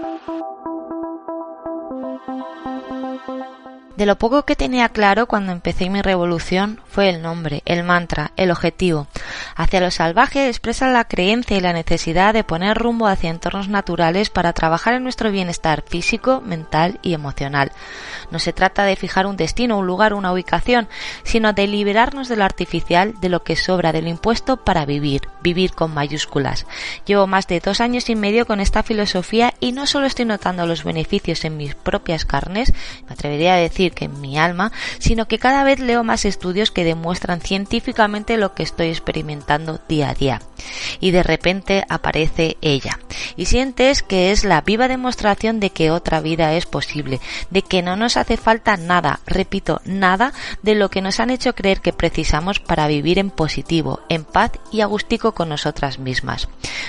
Thank you. De lo poco que tenía claro cuando empecé mi revolución fue el nombre, el mantra, el objetivo. Hacia lo salvaje expresa la creencia y la necesidad de poner rumbo hacia entornos naturales para trabajar en nuestro bienestar físico, mental y emocional. No se trata de fijar un destino, un lugar, una ubicación, sino de liberarnos de lo artificial, de lo que sobra, de lo impuesto para vivir, vivir con mayúsculas. Llevo más de dos años y medio con esta filosofía y no solo estoy notando los beneficios en mis propias carnes, me atrevería a decir que en mi alma, sino que cada vez leo más estudios que demuestran científicamente lo que estoy experimentando día a día. Y de repente aparece ella. Y sientes que es la viva demostración de que otra vida es posible, de que no nos hace falta nada, repito, nada de lo que nos han hecho creer que precisamos para vivir en positivo, en paz y agustico con nosotras mismas.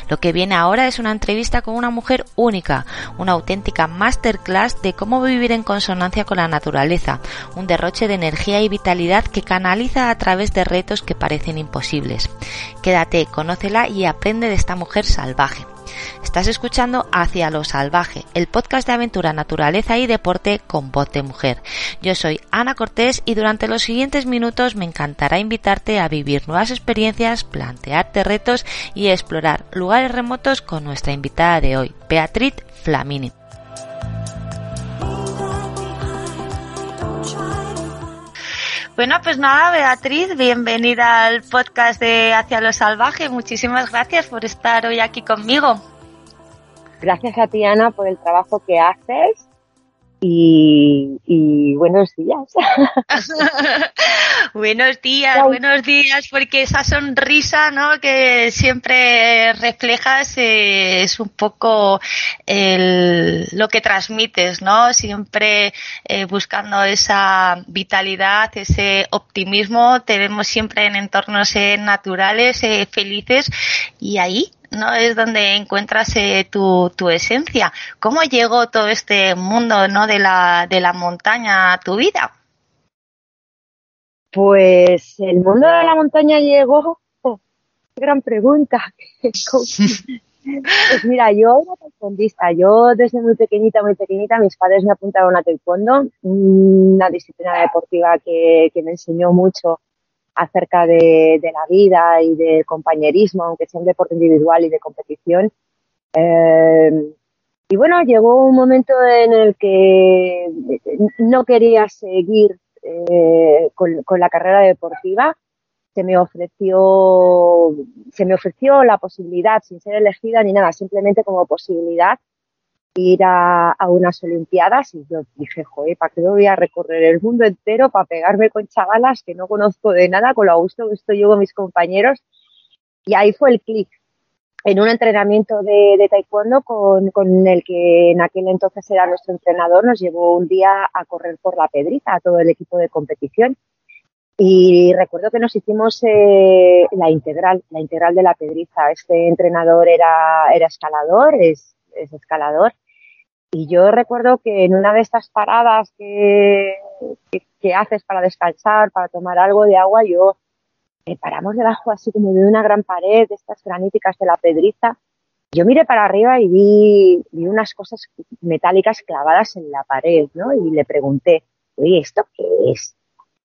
Lo que viene ahora es una entrevista con una mujer única, una auténtica masterclass de cómo vivir en consonancia con la naturaleza un derroche de energía y vitalidad que canaliza a través de retos que parecen imposibles. Quédate, conócela y aprende de esta mujer salvaje. Estás escuchando Hacia lo Salvaje, el podcast de aventura, naturaleza y deporte con voz de mujer. Yo soy Ana Cortés y durante los siguientes minutos me encantará invitarte a vivir nuevas experiencias, plantearte retos y explorar lugares remotos con nuestra invitada de hoy, Beatriz Flamini. Bueno, pues nada, Beatriz, bienvenida al podcast de Hacia lo Salvaje. Muchísimas gracias por estar hoy aquí conmigo. Gracias a ti, Ana, por el trabajo que haces y, buenos días. buenos días, buenos días, porque esa sonrisa ¿no? que siempre reflejas eh, es un poco el, lo que transmites, ¿no? Siempre eh, buscando esa vitalidad, ese optimismo, te vemos siempre en entornos eh, naturales, felices y ahí ¿no? Es donde encuentras eh, tu, tu, esencia. ¿Cómo llegó todo este mundo, ¿no? De la, de la montaña a tu vida? Pues el mundo de la montaña llegó, oh, gran pregunta. pues mira, yo era taekwondista. Yo desde muy pequeñita, muy pequeñita, mis padres me apuntaron a taekwondo, una disciplina deportiva que, que me enseñó mucho acerca de, la vida y del compañerismo, aunque sea un deporte individual y de competición. Eh, y bueno, llegó un momento en el que no quería seguir eh, con, con, la carrera deportiva. Se me ofreció, se me ofreció la posibilidad, sin ser elegida ni nada, simplemente como posibilidad, ir a, unas Olimpiadas y yo dije, joder, ¿para qué voy a recorrer el mundo entero para pegarme con chavalas que no conozco de nada, con lo gusto que estoy yo con mis compañeros? Y ahí fue el clic. En un entrenamiento de, taekwondo con, con, el que en aquel entonces era nuestro entrenador, nos llevó un día a correr por la pedrita a todo el equipo de competición. Y recuerdo que nos hicimos eh, la integral, la integral de la pedriza. Este entrenador era, era escalador, es, es escalador. Y yo recuerdo que en una de estas paradas que, que, haces para descansar, para tomar algo de agua, yo me paramos debajo así como de una gran pared, de estas graníticas de la pedriza. Yo miré para arriba y vi, vi unas cosas metálicas clavadas en la pared, ¿no? Y le pregunté, oye, ¿esto qué es?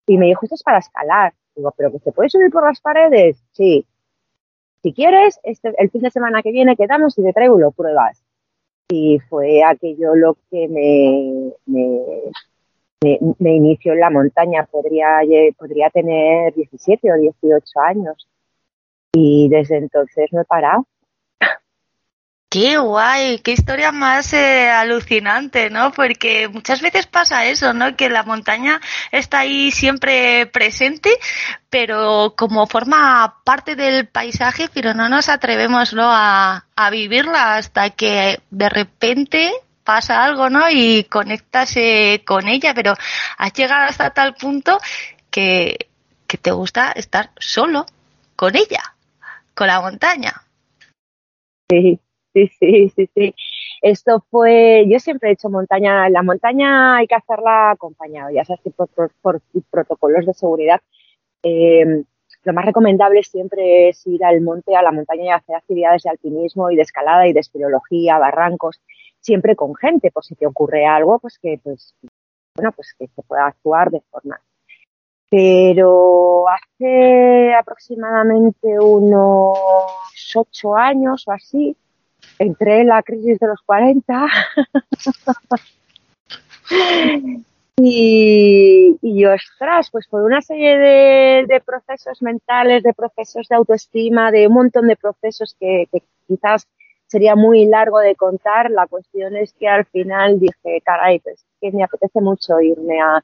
Y me dijo, esto es para escalar. Digo, ¿pero que se puede subir por las paredes? Sí. Si quieres, este, el fin de semana que viene quedamos y te traigo y lo pruebas y fue aquello lo que me, me, me, inició en la montaña. Podría, podría tener 17 o 18 años y desde entonces no he parado. Qué guay, qué historia más eh, alucinante, ¿no? Porque muchas veces pasa eso, ¿no? Que la montaña está ahí siempre presente, pero como forma parte del paisaje, pero no nos atrevemos, ¿no? A, vivirla hasta que de repente pasa algo, ¿no? Y conectas eh, con ella, pero has llegado hasta tal punto que, que te gusta estar solo con ella, con la montaña. Sí, sí, sí, sí, sí. Esto fue, yo siempre he hecho montaña, la montaña hay que hacerla acompañado, ya sabes que por, protocolos de seguridad. Eh, lo más recomendable siempre es ir al monte, a la montaña y hacer actividades de alpinismo y de escalada y de espeleología, barrancos, siempre con gente, por si te ocurre algo, pues que, pues, bueno, pues que se pueda actuar de forma. Pero hace aproximadamente unos ocho años o así, entré en la crisis de los 40 y, y, ostras, pues por una serie de, procesos mentales, de procesos de autoestima, de un montón de procesos que, quizás sería muy largo de contar, la cuestión es que al final dije, caray, pues que me apetece mucho irme a,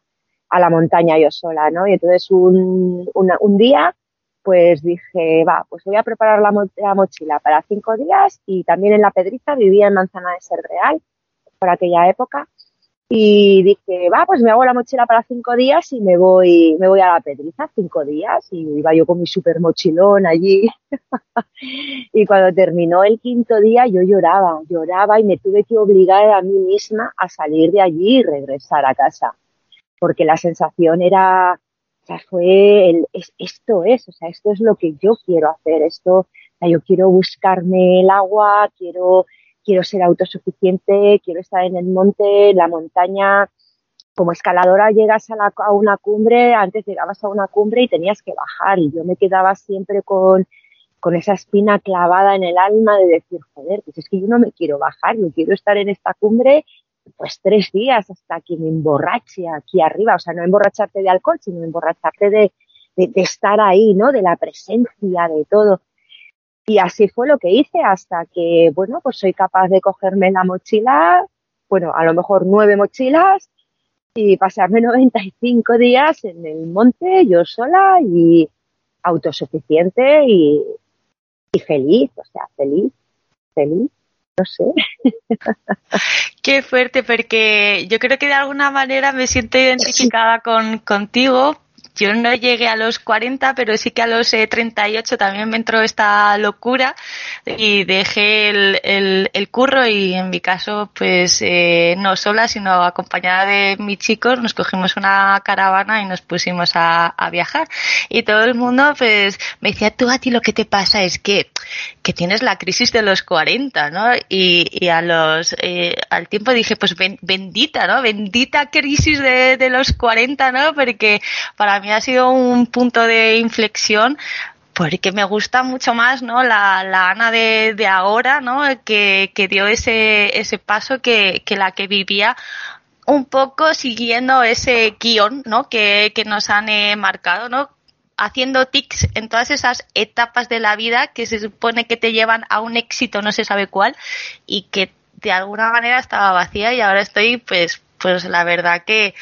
a la montaña yo sola, ¿no? Y entonces un, un día pues dije, va, pues voy a preparar la, mochila para cinco días y también en La Pedriza vivía en Manzana de Ser Real por aquella época y dije, va, pues me hago la mochila para cinco días y me voy, me voy a La Pedriza cinco días y iba yo con mi super mochilón allí. Y cuando terminó el quinto día yo lloraba, lloraba y me tuve que obligar a mí misma a salir de allí y regresar a casa porque la sensación era fue el, esto es, o sea, esto es lo que yo quiero hacer, esto, sea, yo quiero buscarme el agua, quiero, quiero ser autosuficiente, quiero estar en el monte, la montaña. Como escaladora llegas a, la, a una cumbre, antes llegabas a una cumbre y tenías que bajar y yo me quedaba siempre con, con esa espina clavada en el alma de decir, joder, pues es que yo no me quiero bajar, yo quiero estar en esta cumbre pues tres días hasta que me emborrache aquí arriba, o sea, no emborracharte de alcohol, sino emborracharte de, de, estar ahí, ¿no? De la presencia, de todo. Y así fue lo que hice hasta que, bueno, pues soy capaz de cogerme la mochila, bueno, a lo mejor nueve mochilas y pasarme 95 días en el monte yo sola y autosuficiente y, y feliz, o sea, feliz, feliz no sé. Qué fuerte, porque yo creo que de alguna manera me siento identificada con contigo yo no llegué a los 40, pero sí que a los 38 eh, también me entró esta locura y dejé el, el, curro y en mi caso, pues eh, no sola, sino acompañada de mis chicos, nos cogimos una caravana y nos pusimos a, viajar. Y todo el mundo, pues, me decía, tú a ti lo que te pasa es que, que tienes la crisis de los 40, ¿no? Y, y a los, eh, al tiempo dije, pues bendita, ¿no? Bendita crisis de, de los 40, ¿no? Porque para ha sido un punto de inflexión porque me gusta mucho más no la, la Ana de, de ahora no que, que, dio ese, ese paso que, que la que vivía un poco siguiendo ese guion ¿no? que, que nos han eh, marcado ¿no? haciendo tics en todas esas etapas de la vida que se supone que te llevan a un éxito no se sabe cuál y que de alguna manera estaba vacía y ahora estoy pues pues la verdad que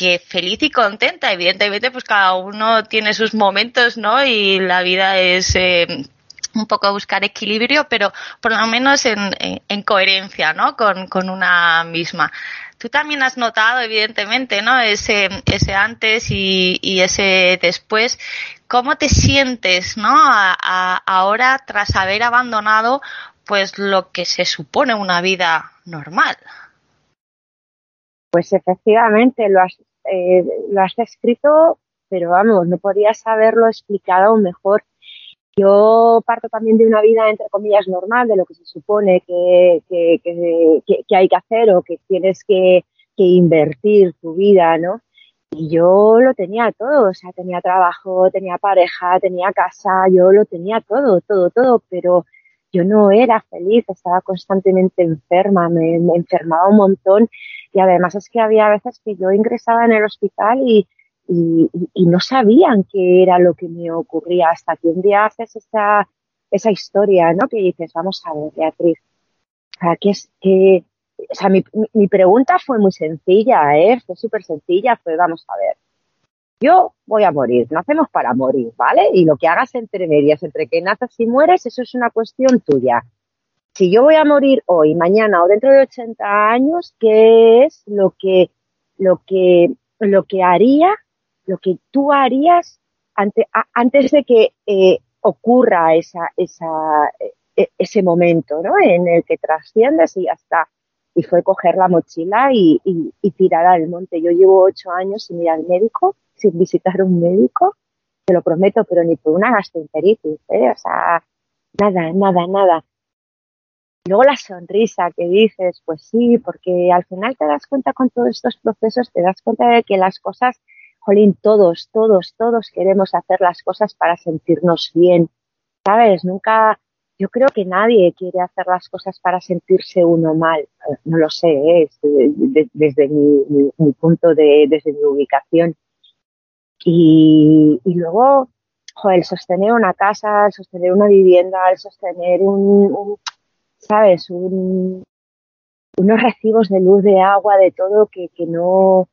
que feliz y contenta. Evidentemente, pues cada uno tiene sus momentos, ¿no? Y la vida es eh, un poco buscar equilibrio, pero por lo menos en, en, coherencia, ¿no? Con, con, una misma. Tú también has notado, evidentemente, ¿no? Ese, ese antes y, y ese después. ¿Cómo te sientes, ¿no? A, ahora tras haber abandonado, pues lo que se supone una vida normal. Pues efectivamente, lo has, eh, lo has escrito, pero vamos, no podías haberlo explicado mejor. Yo parto también de una vida, entre comillas, normal, de lo que se supone que, que, que, hay que hacer o que tienes que, que invertir tu vida, ¿no? Y yo lo tenía todo, o sea, tenía trabajo, tenía pareja, tenía casa, yo lo tenía todo, todo, todo, pero yo no era feliz, estaba constantemente enferma, me, enfermaba un montón y además es que había veces que yo ingresaba en el hospital y, y, no sabían qué era lo que me ocurría hasta que un día haces esa, esa historia, ¿no? Que dices, vamos a ver, Beatriz, ¿para qué es que o sea, mi, mi pregunta fue muy sencilla, ¿eh? Fue súper sencilla, fue, vamos a ver, yo voy a morir, nacemos para morir, ¿vale? Y lo que hagas entre medias, entre que naces y mueres, eso es una cuestión tuya. Si yo voy a morir hoy, mañana o dentro de 80 años, ¿qué es lo que, lo que, lo que haría, lo que tú harías antes de que eh, ocurra esa, esa, e, ese momento, ¿no? En el que trasciendes y ya está y fue coger la mochila y, y, tirar al monte. Yo llevo ocho años sin ir al médico, sin visitar un médico, te lo prometo, pero ni por una gastroenteritis, ¿eh? o sea, nada, nada, nada. Luego la sonrisa que dices, pues sí, porque al final te das cuenta con todos estos procesos, te das cuenta de que las cosas, jolín, todos, todos, todos queremos hacer las cosas para sentirnos bien, ¿sabes? Nunca, yo creo que nadie quiere hacer las cosas para sentirse uno mal. No lo sé, ¿eh? desde mi, punto de, desde mi ubicación. Y, luego, el sostener una casa, el sostener una vivienda, el sostener un, ¿sabes? unos recibos de luz, de agua, de todo que, que no,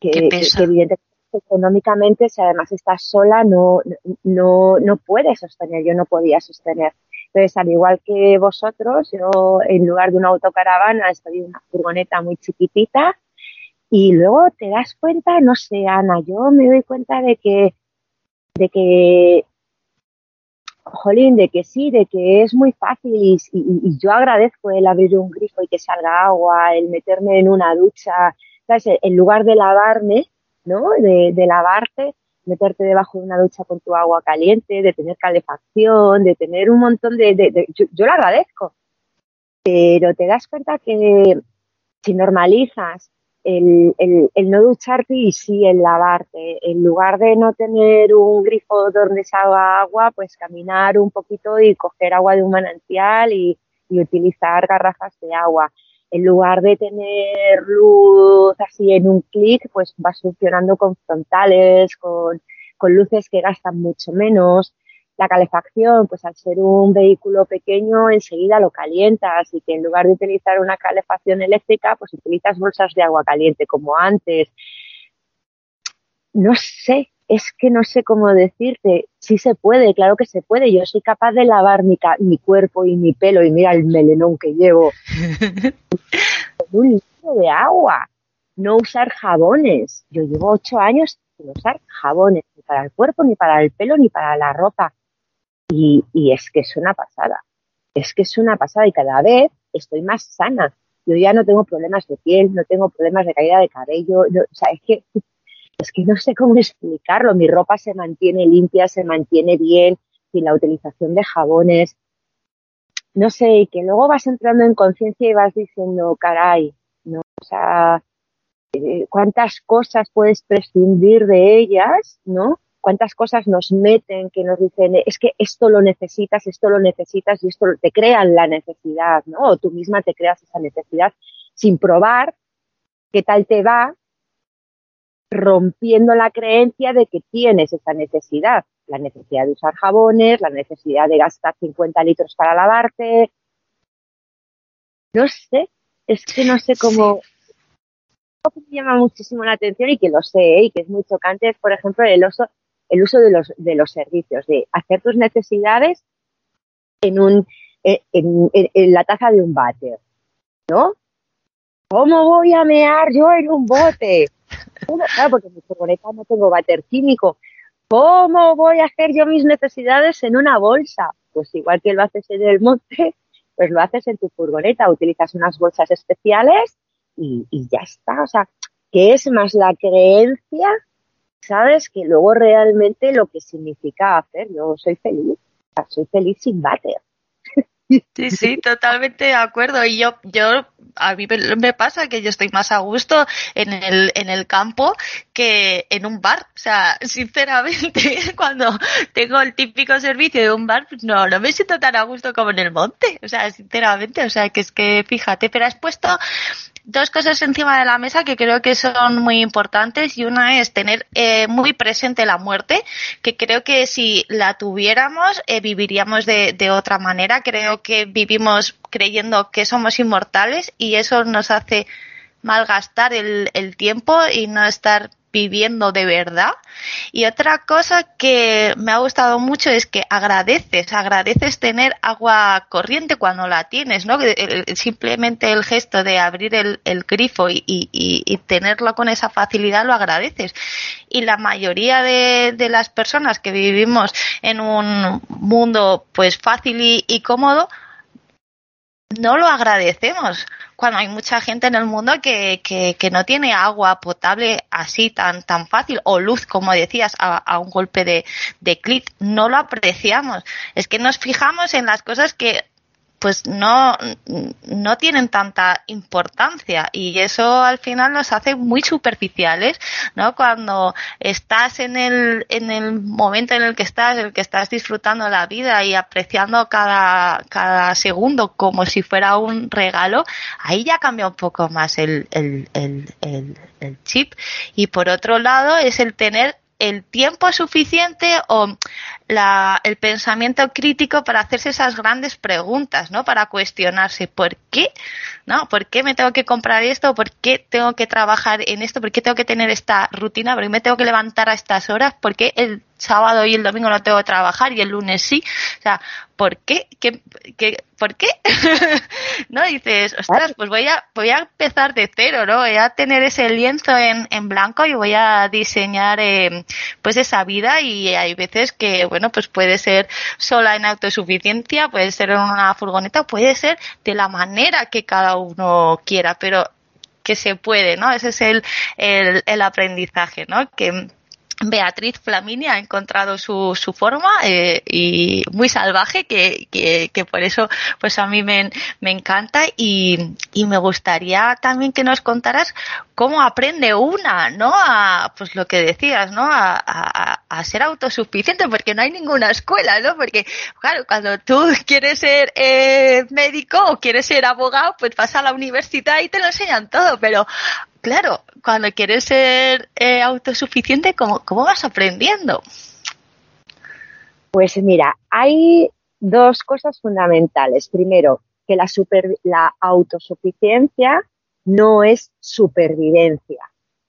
que, que, evidentemente económicamente, si además estás sola, no, no, no puedes sostener, yo no podía sostener. Entonces, al igual que vosotros, yo en lugar de una autocaravana estoy en una furgoneta muy chiquitita y luego te das cuenta, no sé, Ana, yo me doy cuenta de que, de que, jolín, de que sí, de que es muy fácil y, yo agradezco el abrir un grifo y que salga agua, el meterme en una ducha, ¿sabes? En lugar de lavarme, ¿no? De, de lavarte, meterte debajo de una ducha con tu agua caliente, de tener calefacción, de tener un montón de... yo, lo agradezco, pero te das cuenta que si normalizas el, el, no ducharte y sí el lavarte, en lugar de no tener un grifo donde salga agua, pues caminar un poquito y coger agua de un manantial y, y utilizar garrafas de agua en lugar de tener luz así en un clic, pues vas funcionando con frontales, con, con luces que gastan mucho menos. La calefacción, pues al ser un vehículo pequeño, enseguida lo calientas y que en lugar de utilizar una calefacción eléctrica, pues utilizas bolsas de agua caliente como antes. No sé, es que no sé cómo decirte, sí se puede, claro que se puede, yo soy capaz de lavar mi, mi cuerpo y mi pelo y mira el melenón que llevo. un litro de agua, no usar jabones. Yo llevo ocho años sin usar jabones, ni para el cuerpo, ni para el pelo, ni para la ropa. Y, y es que es una pasada, es que es una pasada y cada vez estoy más sana. Yo ya no tengo problemas de piel, no tengo problemas de caída de cabello, o sea, es que es que no sé cómo explicarlo. Mi ropa se mantiene limpia, se mantiene bien, sin la utilización de jabones. No sé, y que luego vas entrando en conciencia y vas diciendo, caray, ¿no? O sea, eh, cuántas cosas puedes prescindir de ellas, ¿no? Cuántas cosas nos meten que nos dicen, es que esto lo necesitas, esto lo necesitas y esto te crean la necesidad, ¿no? O tú misma te creas esa necesidad sin probar qué tal te va rompiendo la creencia de que tienes esa necesidad, la necesidad de usar jabones, la necesidad de gastar 50 litros para lavarte. No sé, es que no sé cómo... Lo que me llama muchísimo la atención y que lo sé ¿eh? y que es muy chocante es, por ejemplo, el uso, el uso de, los, de los servicios, de hacer tus necesidades en, un, eh, en, la taza de un váter, ¿no? ¿Cómo voy a mear yo en un bote? claro, porque en mi furgoneta no tengo váter químico. ¿Cómo voy a hacer yo mis necesidades en una bolsa? Pues igual que lo haces en el monte, pues lo haces en tu furgoneta, utilizas unas bolsas especiales y, y ya está. O sea, que es más la creencia, ¿sabes? Que luego realmente lo que significa hacer. Yo soy feliz, soy feliz sin váter. Sí, sí, totalmente de acuerdo. Y yo, yo, a mí me pasa que yo estoy más a gusto en el, en el campo que en un bar. O sea, sinceramente, cuando tengo el típico servicio de un bar, no, no me siento tan a gusto como en el monte. O sea, sinceramente, o sea, que es que fíjate, pero has puesto dos cosas encima de la mesa que creo que son muy importantes y una es tener eh, muy presente la muerte, que creo que si la tuviéramos eh, viviríamos de, otra manera. Creo que vivimos creyendo que somos inmortales y eso nos hace malgastar el, el tiempo y no estar viviendo de verdad. Y otra cosa que me ha gustado mucho es que agradeces, agradeces tener agua corriente cuando la tienes, ¿no? Simplemente el gesto de abrir el, grifo y, tenerlo con esa facilidad lo agradeces. Y la mayoría de las personas que vivimos en un mundo pues fácil y cómodo, no lo agradecemos cuando hay mucha gente en el mundo que, que, no tiene agua potable así tan, tan fácil o luz, como decías, a, a un golpe de, de clic. No lo apreciamos. Es que nos fijamos en las cosas que pues no, no tienen tanta importancia y eso al final nos hace muy superficiales, ¿no? Cuando estás en el, en el momento en el que estás, en el que estás disfrutando la vida y apreciando cada, cada segundo como si fuera un regalo, ahí ya cambia un poco más el, el, el, el, el chip. Y por otro lado es el tener el tiempo suficiente o la, el pensamiento crítico para hacerse esas grandes preguntas, ¿no? Para cuestionarse por qué, ¿no? ¿Por qué me tengo que comprar esto? ¿Por qué tengo que trabajar en esto? ¿Por qué tengo que tener esta rutina? ¿Por qué me tengo que levantar a estas horas? ¿Por qué el sábado y el domingo no tengo que trabajar y el lunes sí? O sea, ¿por qué? ¿Qué, ¿Por qué? ¿No? Dices, ostras, pues voy a, voy a empezar de cero, ¿no? Voy a tener ese lienzo en, en blanco y voy a diseñar eh, pues esa vida y hay veces que, bueno, pues puede ser sola en autosuficiencia, puede ser en una furgoneta, puede ser de la manera que cada uno quiera, pero que se puede, ¿no? Ese es el, el, el aprendizaje, ¿no? Que, Beatriz Flaminia ha encontrado su, su forma eh, y muy salvaje que, por eso pues a mí me, encanta y, me gustaría también que nos contaras cómo aprende una, ¿no? A, pues lo que decías, ¿no? A ser autosuficiente porque no hay ninguna escuela, ¿no? Porque claro, cuando tú quieres ser eh, médico o quieres ser abogado, pues vas a la universidad y te lo enseñan todo, pero claro, cuando quieres ser eh, autosuficiente, ¿cómo, ¿cómo vas aprendiendo? Pues mira, hay dos cosas fundamentales. Primero, que la, super, la autosuficiencia no es supervivencia.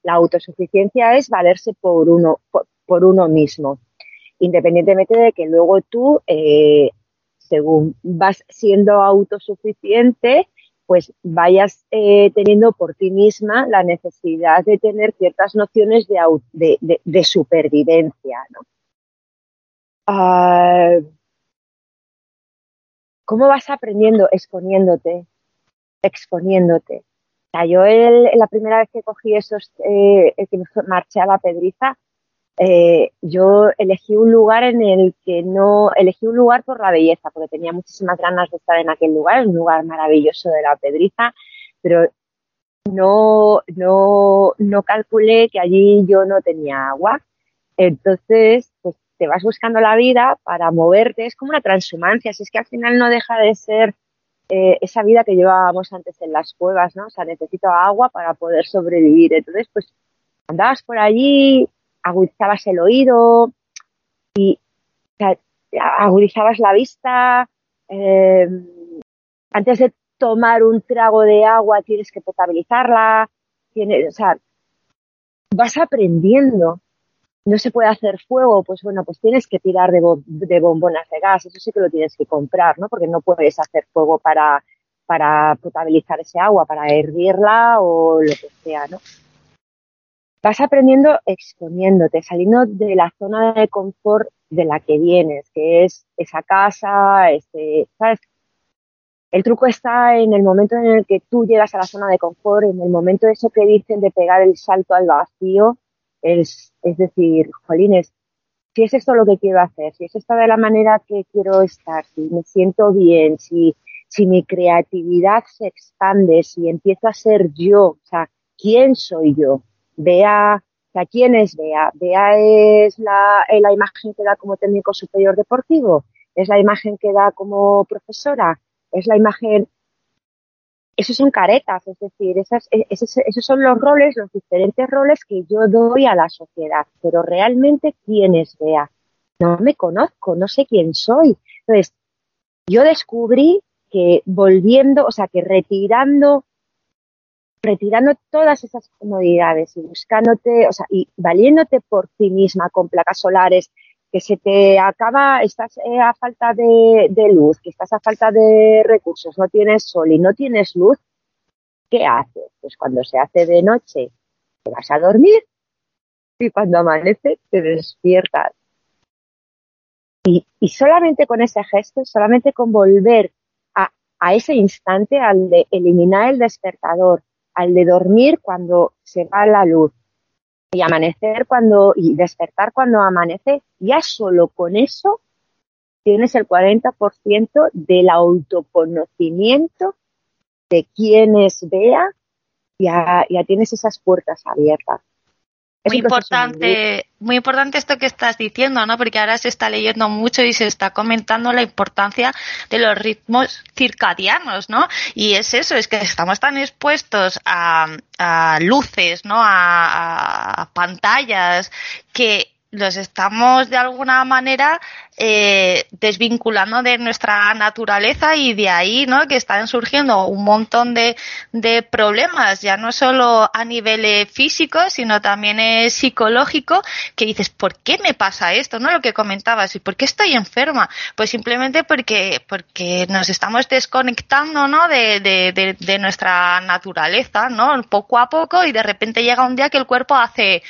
La autosuficiencia es valerse por uno, por, por uno mismo, independientemente de que luego tú, eh, según vas siendo autosuficiente, pues vayas eh, teniendo por ti misma la necesidad de tener ciertas nociones de, supervivencia, ¿no? Uh, ¿Cómo vas aprendiendo? Exponiéndote, exponiéndote. O sea, yo la primera vez que cogí esos, eh, que marché a la pedriza, eh, yo elegí un lugar en el que no, elegí un lugar por la belleza, porque tenía muchísimas ganas de estar en aquel lugar, un lugar maravilloso de la Pedriza, pero no, no, no calculé que allí yo no tenía agua. Entonces, pues te vas buscando la vida para moverte, es como una transhumancia, si es que al final no deja de ser eh, esa vida que llevábamos antes en las cuevas, ¿no? O sea, necesito agua para poder sobrevivir. Entonces, pues andabas por allí, agudizabas el oído y agudizabas la vista. Eh, antes de tomar un trago de agua tienes que potabilizarla. Tienes, vas aprendiendo. No se puede hacer fuego, pues bueno, pues tienes que tirar de, de bombonas de gas, eso sí que lo tienes que comprar, ¿no? Porque no puedes hacer fuego para, para potabilizar ese agua, para hervirla o lo que sea, ¿no? Vas aprendiendo exponiéndote, saliendo de la zona de confort de la que vienes, que es esa casa, este, ¿sabes? El truco está en el momento en el que tú llegas a la zona de confort, en el momento de eso que dicen de pegar el salto al vacío, es, es decir, jolines, si es esto lo que quiero hacer, si es esta de la manera que quiero estar, si me siento bien, si, si mi creatividad se expande, si empiezo a ser yo, o sea, ¿quién soy yo? Bea, ¿a quién es Bea? Bea es la, eh, la imagen que da como técnico superior deportivo, es la imagen que da como profesora, es la imagen esos son caretas, es decir, esas, e, esos, esos, son los roles, los diferentes roles que yo doy a la sociedad, pero realmente quién es Bea. No me conozco, no sé quién soy. Entonces, yo descubrí que volviendo, o sea, que retirando, retirando todas esas comodidades y buscándote, o sea, y valiéndote por ti misma con placas solares, que se te acaba, estás eh, a falta de, luz, que estás a falta de recursos, no tienes sol y no tienes luz, ¿qué haces? Pues cuando se hace de noche te vas a dormir y cuando amanece te despiertas. Y, y solamente con ese gesto, solamente con volver a, a ese instante, al de eliminar el despertador, al de dormir cuando se va la luz, y amanecer cuando, y despertar cuando amanece, ya solo con eso tienes el 40% del autoconocimiento de quién es Bea, ya, ya tienes esas puertas abiertas muy importante, muy importante esto que estás diciendo, ¿no? Porque ahora se está leyendo mucho y se está comentando la importancia de los ritmos circadianos, ¿no? Y es eso, es que estamos tan expuestos a, luces, ¿no? a pantallas que los estamos de alguna manera eh, desvinculando de nuestra naturaleza y de ahí, ¿no? Que están surgiendo un montón de, de problemas, ya no solo a nivel eh, físico, sino también eh, psicológico, que dices, ¿por qué me pasa esto? ¿No? Lo que comentabas, ¿y por qué estoy enferma? Pues simplemente porque, porque nos estamos desconectando, ¿no? De, de, de nuestra naturaleza, ¿no? Poco a poco y de repente llega un día que el cuerpo hace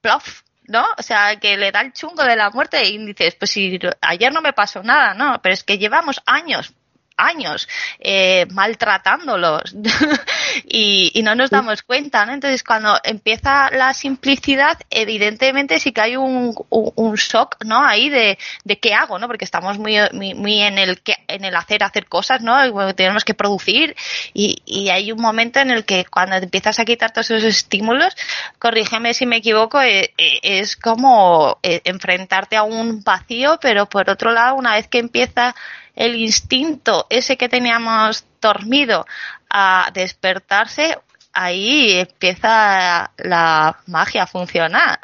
plof, ¿no? O sea, que le da el chungo de la muerte y dices, pues si ayer no me pasó nada, ¿no? Pero es que llevamos años años eh, maltratándolos y, y, no nos damos cuenta, ¿no? Entonces, cuando empieza la simplicidad, evidentemente sí que hay un, un, shock, ¿no? Ahí de, de, qué hago, ¿no? Porque estamos muy, muy, en el que, en el hacer, hacer cosas, ¿no? Y, tenemos que producir y, y, hay un momento en el que cuando empiezas a quitar todos esos estímulos, corrígeme si me equivoco, eh, eh, es como enfrentarte a un vacío, pero por otro lado, una vez que empieza el instinto ese que teníamos dormido a despertarse, ahí empieza la magia a funcionar.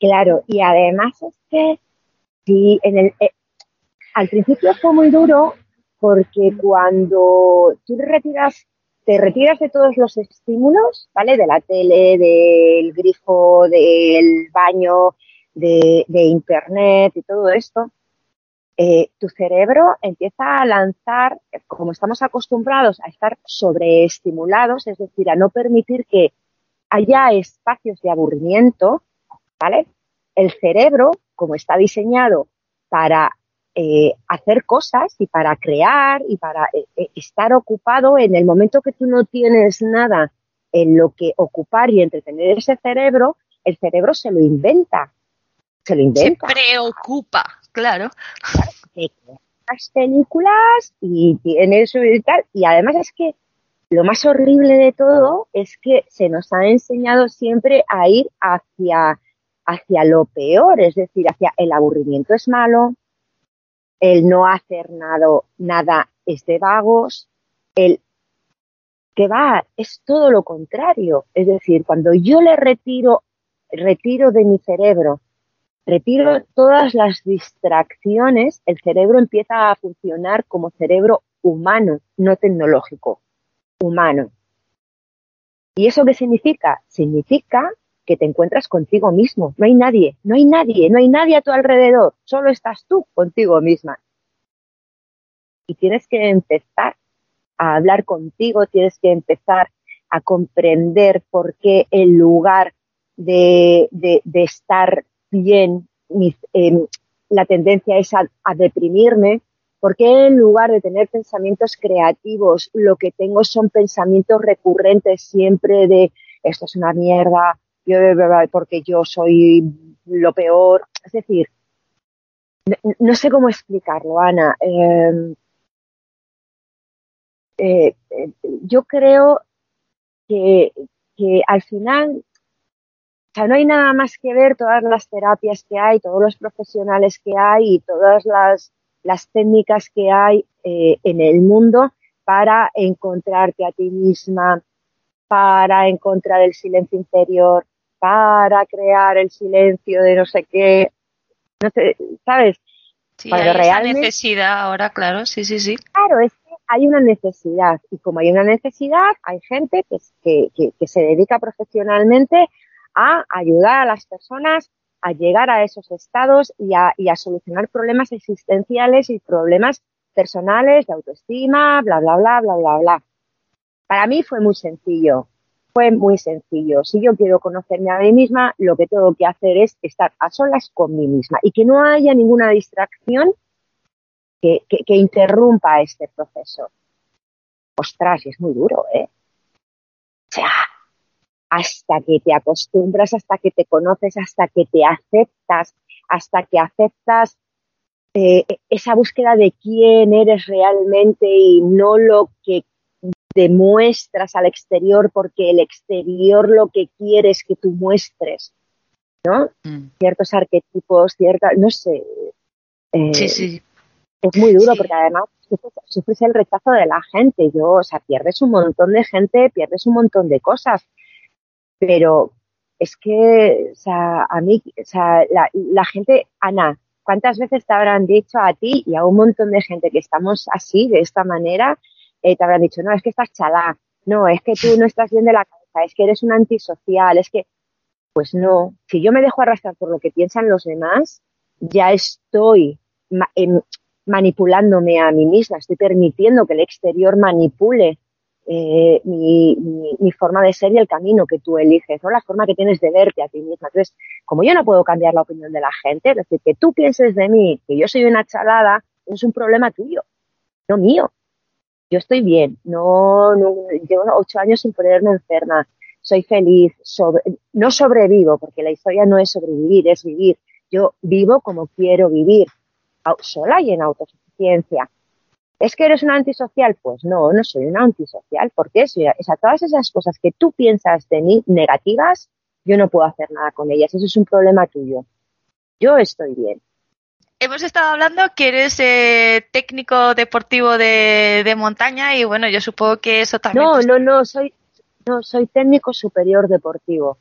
Claro, y además es que sí, en el, eh, al principio fue muy duro porque cuando tú retiras, te retiras de todos los estímulos, ¿vale? De la tele, del grifo, del baño, de, de internet y todo esto, eh, tu cerebro empieza a lanzar, como estamos acostumbrados a estar sobreestimulados, es decir, a no permitir que haya espacios de aburrimiento, ¿vale? El cerebro, como está diseñado para eh, hacer cosas y para crear y para eh, estar ocupado en el momento que tú no tienes nada en lo que ocupar y entretener ese cerebro, el cerebro se lo inventa. Se lo inventa. Se preocupa. Claro. Las películas y tiene eso y tal. Y además es que lo más horrible de todo es que se nos ha enseñado siempre a ir hacia, hacia lo peor, es decir, hacia el aburrimiento es malo, el no hacer nada, nada es de vagos, el que va, es todo lo contrario. Es decir, cuando yo le retiro, retiro de mi cerebro retiro todas las distracciones, el cerebro empieza a funcionar como cerebro humano, no tecnológico, humano. ¿Y eso qué significa? Significa que te encuentras contigo mismo. No hay nadie, no hay nadie, no hay nadie a tu alrededor, solo estás tú contigo misma. Y tienes que empezar a hablar contigo, tienes que empezar a comprender por qué el lugar de, de, de estar bien, em, la tendencia es a, deprimirme, porque en lugar de tener pensamientos creativos, lo que tengo son pensamientos recurrentes siempre de esto es una mierda, yo, porque yo soy lo peor. Es decir, no, sé cómo explicarlo, Ana. Em, eh, eh, yo creo que, que al final sea, no hay nada más que ver todas las terapias que hay, todos los profesionales que hay y todas las, técnicas que hay eh, en el mundo para encontrarte a ti misma, para encontrar el silencio interior, para crear el silencio de no sé qué, no sé, ¿sabes? Sí, hay esa necesidad ahora, claro, sí, sí, sí. Claro, es que hay una necesidad y como hay una necesidad, hay gente que, que, que se dedica profesionalmente a ayudar a las personas a llegar a esos estados y a, y a solucionar problemas existenciales y problemas personales de autoestima, bla, bla, bla, bla, bla, bla. Para mí fue muy sencillo, fue muy sencillo. Si yo quiero conocerme a mí misma, lo que tengo que hacer es estar a solas con mí misma y que no haya ninguna distracción que, interrumpa este proceso. Ostras, es muy duro, ¿eh? O sea, hasta que te acostumbras, hasta que te conoces, hasta que te aceptas, hasta que aceptas eh, esa búsqueda de quién eres realmente y no lo que demuestras al exterior porque el exterior lo que quiere es que tú muestres, ¿no? Mm. Ciertos arquetipos, ciertas, no sé. Eh, sí, sí. Es muy duro porque además sufres, el rechazo de la gente. Yo, o sea, pierdes un montón de gente, pierdes un montón de cosas. Pero es que, o sea, a mí, o sea, la, la gente, Ana, ¿cuántas veces te habrán dicho a ti y a un montón de gente que estamos así, de esta manera, eh, te habrán dicho, no, es que estás chalá, no, es que tú no estás bien de la cabeza, es que eres un antisocial, es que, pues no, si yo me dejo arrastrar por lo que piensan los demás, ya estoy em, manipulándome a mí misma, estoy permitiendo que el exterior manipule eh, mi, mi, forma de ser y el camino que tú eliges, ¿no? La forma que tienes de verte a ti misma. Entonces, como yo no puedo cambiar la opinión de la gente, es decir, que tú pienses de mí que yo soy una chalada, es un problema tuyo, no mío. Yo estoy bien, no, no llevo ocho años sin ponerme enferma, soy feliz, no sobrevivo, porque la historia no es sobrevivir, es vivir. Yo vivo como quiero vivir, sola y en autosuficiencia. ¿Es que eres una antisocial? Pues no, no soy una antisocial. porque sea, todas esas cosas que tú piensas de mí negativas, yo no puedo hacer nada con ellas. Eso es un problema tuyo. Yo estoy bien. Hemos estado hablando que eres eh, técnico deportivo de, montaña y bueno, yo supongo que eso también. No, no, no, soy, no, soy técnico superior deportivo.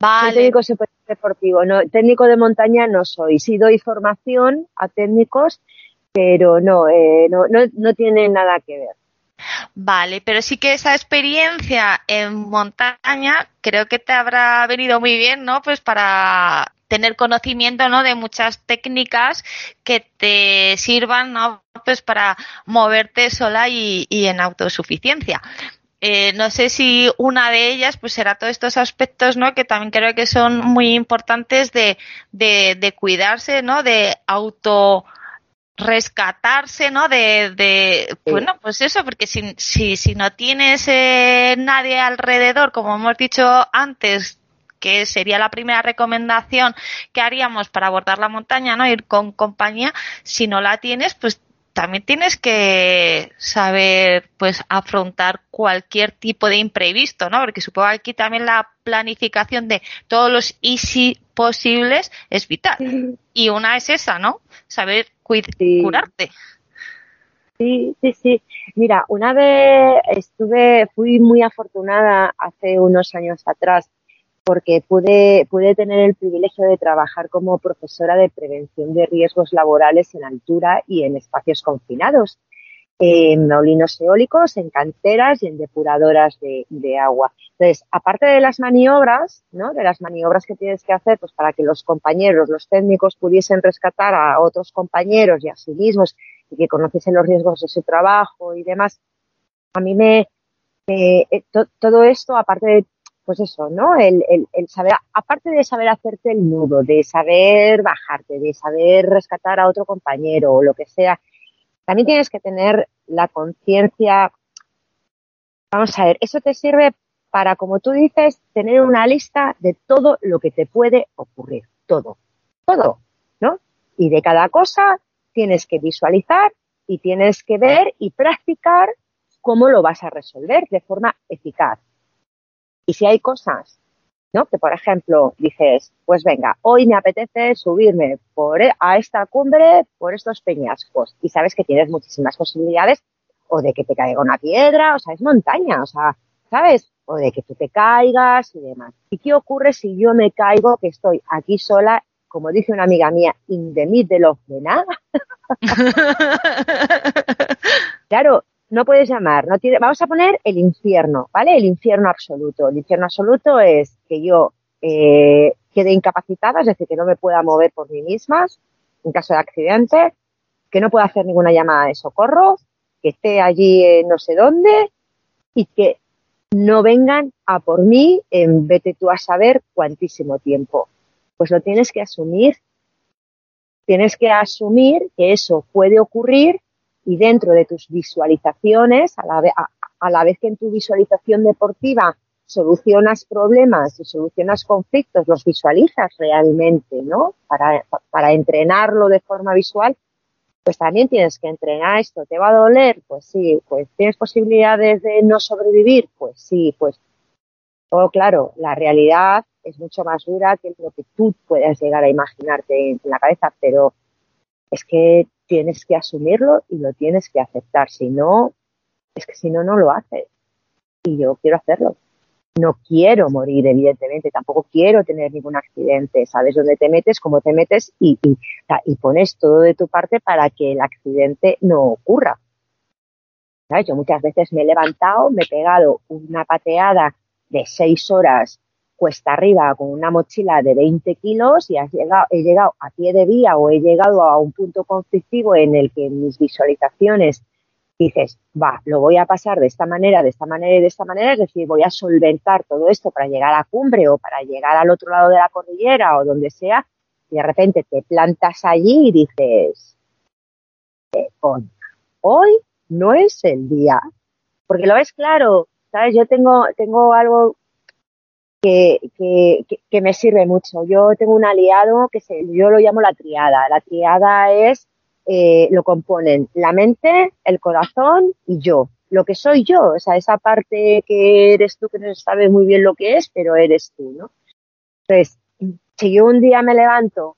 Vale. Soy técnico superior deportivo. No, técnico de montaña no soy. Sí doy formación a técnicos pero no, eh, no, no, no tiene nada que ver. Vale, pero sí que esa experiencia en montaña creo que te habrá venido muy bien, ¿no? Pues para tener conocimiento, ¿no? De muchas técnicas que te sirvan, ¿no? Pues para moverte sola y, en autosuficiencia. Eh, no sé si una de ellas pues será todos estos aspectos no que también creo que son muy importantes de, de, de cuidarse no de auto rescatarse, ¿no? De, de bueno, pues eso, porque si, si, si no tienes eh, nadie alrededor, como hemos dicho antes, que sería la primera recomendación que haríamos para abordar la montaña, ¿no? Ir con compañía, si no la tienes, pues también tienes que saber pues afrontar cualquier tipo de imprevisto, ¿no? Porque supongo que aquí también la planificación de todos los easy posibles es vital. Y una es esa, ¿no? Saber curarte. Sí, sí, sí. Mira, una vez estuve, fui muy afortunada hace unos años atrás porque pude, pude tener el privilegio de trabajar como profesora de prevención de riesgos laborales en altura y en espacios confinados, en molinos eólicos, en canteras y en depuradoras de, agua. Entonces, aparte de las maniobras, ¿no? De las maniobras que tienes que hacer, pues para que los compañeros, los técnicos pudiesen rescatar a otros compañeros y a sí mismos y que conociesen los riesgos de su trabajo y demás, a mí me, eh, todo esto, aparte de pues eso, ¿no? El, saber, aparte de saber hacerte el nudo, de saber bajarte, de saber rescatar a otro compañero o lo que sea, también tienes que tener la conciencia. Vamos a ver, eso te sirve para, como tú dices, tener una lista de todo lo que te puede ocurrir. Todo. Todo. ¿No? Y de cada cosa tienes que visualizar y tienes que ver y practicar cómo lo vas a resolver de forma eficaz. Y si hay cosas, ¿no? Que por ejemplo dices, pues venga, hoy me apetece subirme por, e, a esta cumbre por estos peñascos y sabes que tienes muchísimas posibilidades o de que te caiga una piedra, o sea, es montaña, o sea, ¿sabes? O de que tú te caigas y demás. ¿Y qué ocurre si yo me caigo, que estoy aquí sola, como dice una amiga mía, in the middle of the nada? claro, no puedes llamar, no tiene, vamos a poner el infierno, ¿vale? El infierno absoluto. El infierno absoluto es que yo eh, quede incapacitada, es decir, que no me pueda mover por mí misma en caso de accidente, que no pueda hacer ninguna llamada de socorro, que esté allí en no sé dónde y que no vengan a por mí en vete tú a saber cuantísimo tiempo. Pues lo tienes que asumir. Tienes que asumir que eso puede ocurrir y dentro de tus visualizaciones, a la, vez, que en tu visualización deportiva solucionas problemas y solucionas conflictos, los visualizas realmente, ¿no? Para, para entrenarlo de forma visual, pues también tienes que entrenar esto. ¿Te va a doler? Pues sí. Pues tienes posibilidades de no sobrevivir? Pues sí. Pues todo claro, la realidad es mucho más dura que lo que tú puedas llegar a imaginarte en la cabeza, pero es que tienes que asumirlo y lo tienes que aceptar. Si no, es que si no, no lo haces. Y yo quiero hacerlo no quiero morir, evidentemente, tampoco quiero tener ningún accidente. Sabes dónde te metes, cómo te metes y, y, pones todo de tu parte para que el accidente no ocurra. ¿Sabes? Yo muchas veces me he levantado, me he pegado una pateada de seis horas cuesta arriba con una mochila de 20 kilos y has llegado, he llegado a pie de vía o he llegado a un punto conflictivo en el que mis visualizaciones dices, va, lo voy a pasar de esta manera, de esta manera y de esta manera, es decir, voy a solventar todo esto para llegar a cumbre o para llegar al otro lado de la cordillera o donde sea, y de repente te plantas allí y dices, eh, hoy no es el día. Porque lo ves claro, ¿sabes? Yo tengo, tengo algo que, me sirve mucho. Yo tengo un aliado que se, yo lo llamo la triada. La triada es eh, lo componen la mente, el corazón y yo. Lo que soy yo, o sea, esa parte que eres tú que no sabes muy bien lo que es, pero eres tú, ¿no? Entonces, si yo un día me levanto,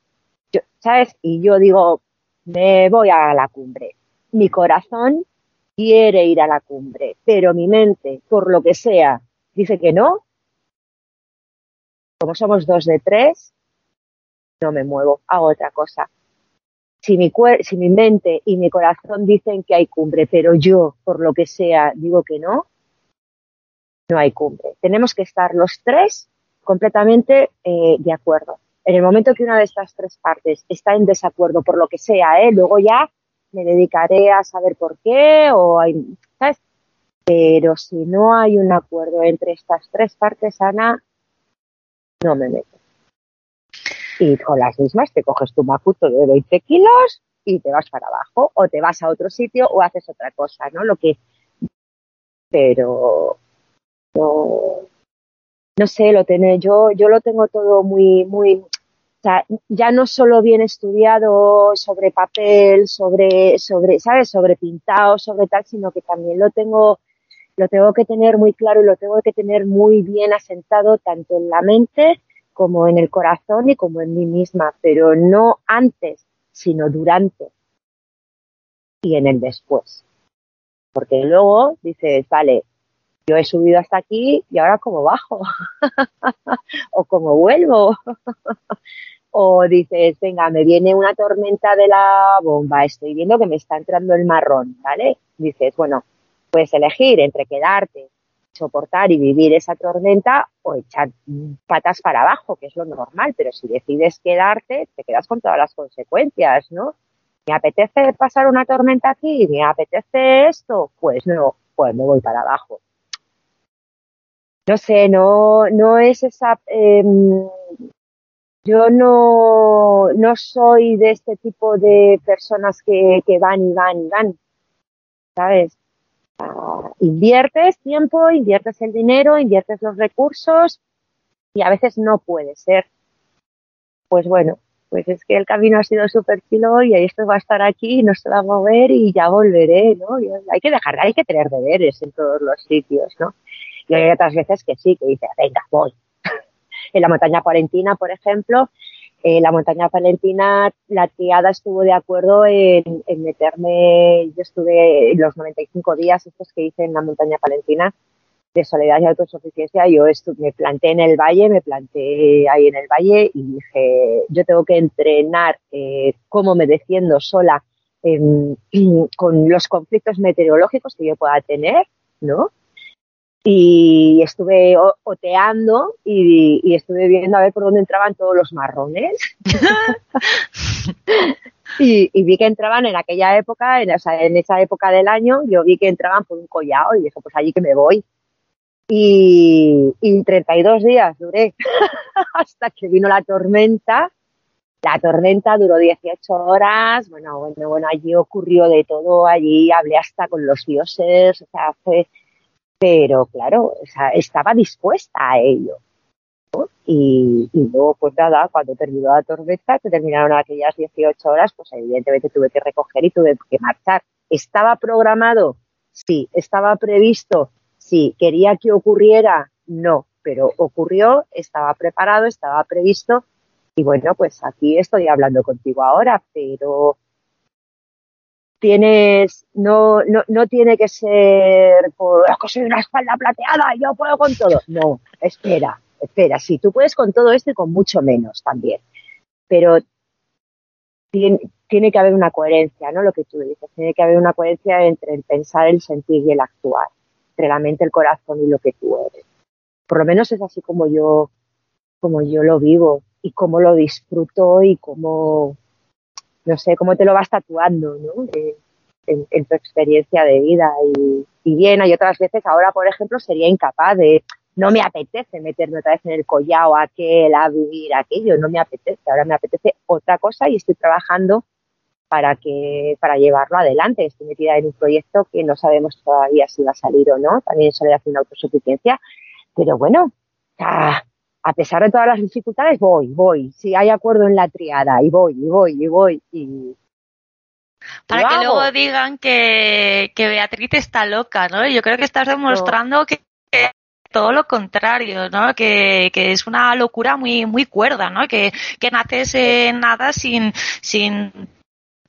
¿sabes? Y yo digo, me voy a la cumbre. Mi corazón quiere ir a la cumbre, pero mi mente, por lo que sea, dice que no. Como somos dos de tres, no me muevo, hago otra cosa si mi, si mi mente y mi corazón dicen que hay cumbre, pero yo, por lo que sea, digo que no, no hay cumbre. Tenemos que estar los tres completamente eh, de acuerdo. En el momento que una de estas tres partes está en desacuerdo por lo que sea, ¿eh? luego ya me dedicaré a saber por qué o ¿sabes? Pero si no hay un acuerdo entre estas tres partes, Ana, no me meto y con las mismas te coges tu macuto de 20 kilos y te vas para abajo o te vas a otro sitio o haces otra cosa, ¿no? Lo que, pero no, no sé, lo tiene, yo, yo lo tengo todo muy, muy, o sea, ya no solo bien estudiado sobre papel, sobre, sobre, ¿sabes? Sobre pintado, sobre tal, sino que también lo tengo, lo tengo que tener muy claro y lo tengo que tener muy bien asentado tanto en la mente como en el corazón y como en mí misma, pero no antes, sino durante y en el después. Porque luego dices, vale, yo he subido hasta aquí y ahora cómo bajo o cómo vuelvo. o dices, venga, me viene una tormenta de la bomba, estoy viendo que me está entrando el marrón, ¿vale? Dices, bueno, puedes elegir entre quedarte soportar y vivir esa tormenta o echar patas para abajo, que es lo normal, pero si decides quedarte, te quedas con todas las consecuencias, ¿no? ¿Me apetece pasar una tormenta aquí? ¿Me apetece esto? Pues no, pues me voy para abajo. No sé, no, no es esa, em, yo no, no soy de este tipo de personas que, que van y van y van, ¿sabes? Inviertes tiempo, inviertes el dinero, inviertes los recursos y a veces no puede ser. Pues bueno, pues es que el camino ha sido súper chilo y esto va a estar aquí, no se va a mover y ya volveré, ¿no? hay que dejar, hay que tener deberes en todos los sitios, ¿no? Y hay otras veces que sí, que dice, venga, voy. en la montaña palentina, por ejemplo, eh, la montaña palentina, la triada estuvo de acuerdo en, meterme, yo estuve los 95 días estos que hice en la montaña palentina de soledad y autosuficiencia, yo me planté en el valle, me planté ahí en el valle y dije, yo tengo que entrenar eh, cómo me defiendo sola con los conflictos meteorológicos que yo pueda tener, ¿no? Y estuve oteando y, estuve viendo a ver por dónde entraban todos los marrones. y, vi que entraban en aquella época, en, o sea, en esa época del año, yo vi que entraban por un collado y dije, pues allí que me voy. Y, y 32 días duré hasta que vino la tormenta. La tormenta duró 18 horas. Bueno, bueno, bueno, allí ocurrió de todo. Allí hablé hasta con los dioses. O sea, fue, pero claro, estaba dispuesta a ello. Y, luego, pues nada, cuando terminó la tormenta, que terminaron aquellas 18 horas, pues evidentemente tuve que recoger y tuve que marchar. ¿Estaba programado? Sí. ¿Estaba previsto? Sí. ¿Quería que ocurriera? No. Pero ocurrió, estaba preparado, estaba previsto. Y bueno, pues aquí estoy hablando contigo ahora, pero tienes, no, no, no tiene que ser por que soy una espalda plateada yo puedo con todo. No, espera, espera, sí, tú puedes con todo esto y con mucho menos también. Pero tiene, tiene que haber una coherencia, ¿no? Lo que tú dices, tiene que haber una coherencia entre el pensar, el sentir y el actuar, entre la mente, el corazón y lo que tú eres. Por lo menos es así como yo, como yo lo vivo y cómo lo disfruto y cómo, no sé, cómo te lo vas tatuando, ¿no? en, tu experiencia de vida. Y, bien, hay otras veces, ahora por ejemplo, sería incapaz de, no me apetece meterme otra vez en el collao aquel, a vivir aquello, no me apetece, ahora me apetece otra cosa y estoy trabajando para que, para llevarlo adelante. Estoy metida en un proyecto que no sabemos todavía si va a salir o no, también soledad una autosuficiencia, pero bueno, a pesar de todas las dificultades, voy, voy. Si hay acuerdo en la triada, y voy, y voy, y voy. Y... Para que luego digan que, que, Beatriz está loca, ¿no? Yo creo que estás demostrando que todo lo contrario, ¿no? Que, que, es una locura muy, muy cuerda, ¿no? Que, que naces en nada sin, sin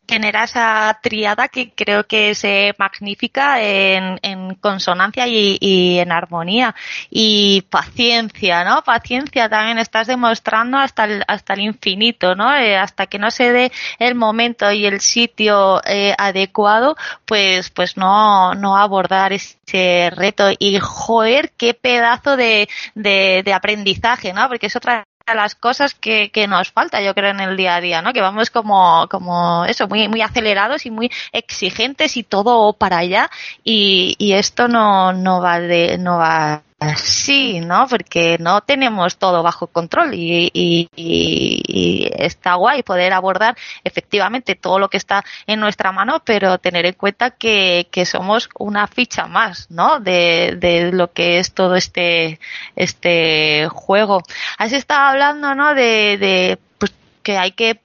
genera esa triada que creo que se magnifica en, en consonancia y, en armonía. Y paciencia, ¿no? Paciencia también estás demostrando hasta el, hasta el infinito, ¿no? Eh, hasta que no se dé el momento y el sitio eh, adecuado, pues, pues no, no abordar ese reto. Y joder, qué pedazo de, de, de aprendizaje, ¿no? Porque es otra las cosas que, que, nos falta, yo creo, en el día a día, ¿no? Que vamos como, como eso, muy, muy acelerados y muy exigentes y todo para allá y, y esto no, no va de, no va Sí, ¿no? Porque no tenemos todo bajo control y, y, está guay poder abordar efectivamente todo lo que está en nuestra mano, pero tener en cuenta que, que somos una ficha más, ¿no? De, de, lo que es todo este, este juego. Has estado hablando, ¿no? De, de pues, que hay que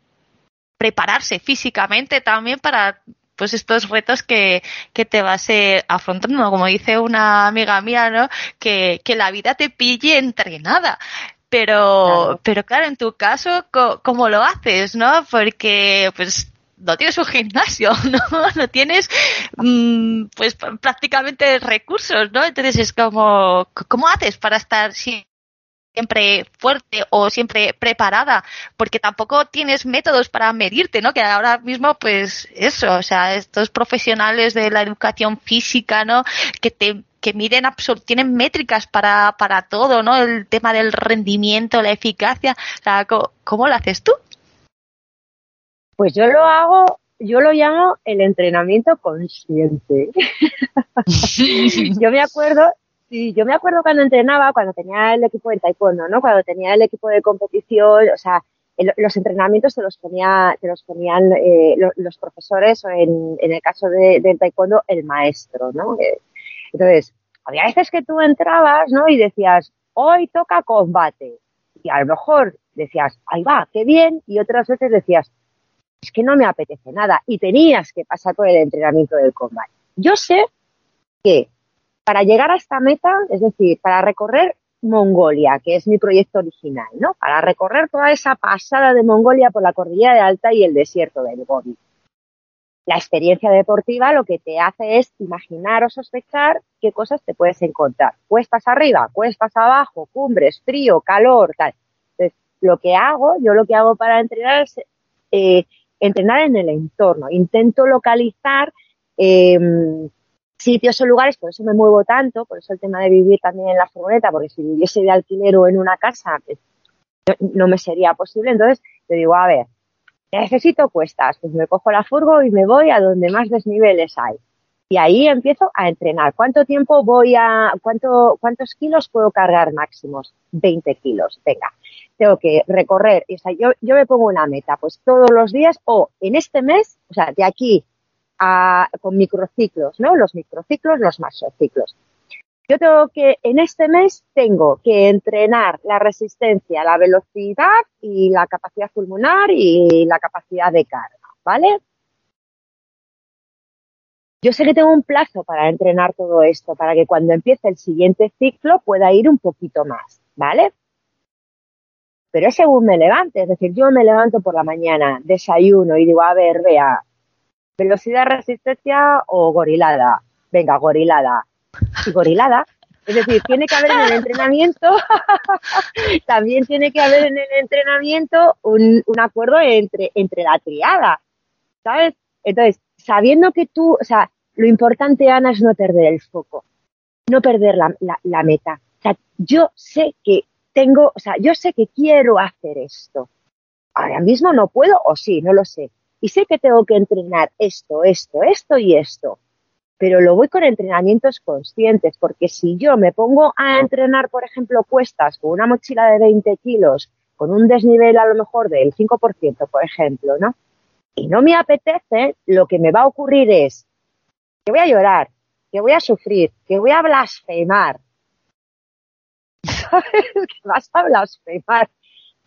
prepararse físicamente también para pues estos retos que, que te vas eh, afrontando, como dice una amiga mía, ¿no? Que, que la vida te pille entrenada. Pero, claro. pero claro, en tu caso, ¿cómo lo haces, no? Porque, pues, no tienes un gimnasio, ¿no? No tienes, mmm, pues, prácticamente recursos, ¿no? Entonces es como, ¿cómo haces para estar siempre fuerte o siempre preparada, porque tampoco tienes métodos para medirte, ¿no? Que ahora mismo, pues eso, o sea, estos profesionales de la educación física, ¿no? Que te que miden tienen métricas para, para todo, ¿no? El tema del rendimiento, la eficacia, o sea, ¿cómo, ¿cómo lo haces tú? Pues yo lo hago yo lo llamo el entrenamiento consciente. yo me acuerdo, Sí, yo me acuerdo cuando entrenaba, cuando tenía el equipo de taekwondo, ¿no? Cuando tenía el equipo de competición, o sea, los entrenamientos te los ponía, te los ponían eh, los, los, profesores o en, en el caso de, del taekwondo el maestro, ¿no? Eh, entonces, había veces que tú entrabas, ¿no? Y decías, hoy toca combate. Y a lo mejor decías, ahí va, qué bien. Y otras veces decías, es que no me apetece nada. Y tenías que pasar por el entrenamiento del combate. Yo sé que para llegar a esta meta, es decir, para recorrer Mongolia, que es mi proyecto original, ¿no? Para recorrer toda esa pasada de Mongolia por la cordillera de Alta y el desierto del Gobi. La experiencia deportiva lo que te hace es imaginar o sospechar qué cosas te puedes encontrar. Cuestas arriba, cuestas abajo, cumbres, frío, calor, tal. Entonces, lo que hago, yo lo que hago para entrenar es eh, entrenar en el entorno. Intento localizar eh, sitios o lugares, por eso me muevo tanto, por eso el tema de vivir también en la furgoneta, porque si viviese de alquiler o en una casa, pues, no me sería posible. Entonces, te digo, a ver, necesito cuestas, pues me cojo la furgo y me voy a donde más desniveles hay. Y ahí empiezo a entrenar. ¿Cuánto tiempo voy a, cuánto, cuántos kilos puedo cargar máximos? 20 kilos. Venga, tengo que recorrer. O sea, yo, yo me pongo una meta, pues todos los días o en este mes, o sea, de aquí con microciclos, ¿no? Los microciclos, los masociclos. Yo tengo que, en este mes, tengo que entrenar la resistencia, la velocidad y la capacidad pulmonar y la capacidad de carga, ¿vale? Yo sé que tengo un plazo para entrenar todo esto, para que cuando empiece el siguiente ciclo pueda ir un poquito más, ¿vale? Pero es según me levante, es decir, yo me levanto por la mañana, desayuno y digo, a ver, vea, velocidad, resistencia o gorilada. Venga, gorilada. Y gorilada. Es decir, tiene que haber en el entrenamiento, también tiene que haber en el entrenamiento un, acuerdo entre, entre la triada. ¿Sabes? Entonces, sabiendo que tú, o sea, lo importante, Ana, es no perder el foco, no perder la, la meta. O sea, yo sé que tengo, o sea, yo sé que quiero hacer esto. Ahora mismo no puedo, o sí, no lo sé y sé que tengo que entrenar esto, esto, esto y esto, pero lo voy con entrenamientos conscientes, porque si yo me pongo a entrenar, por ejemplo, cuestas con una mochila de 20 kilos, con un desnivel a lo mejor del 5%, por ejemplo, ¿no? Y no me apetece, lo que me va a ocurrir es que voy a llorar, que voy a sufrir, que voy a blasfemar. ¿Sabes? Que vas a blasfemar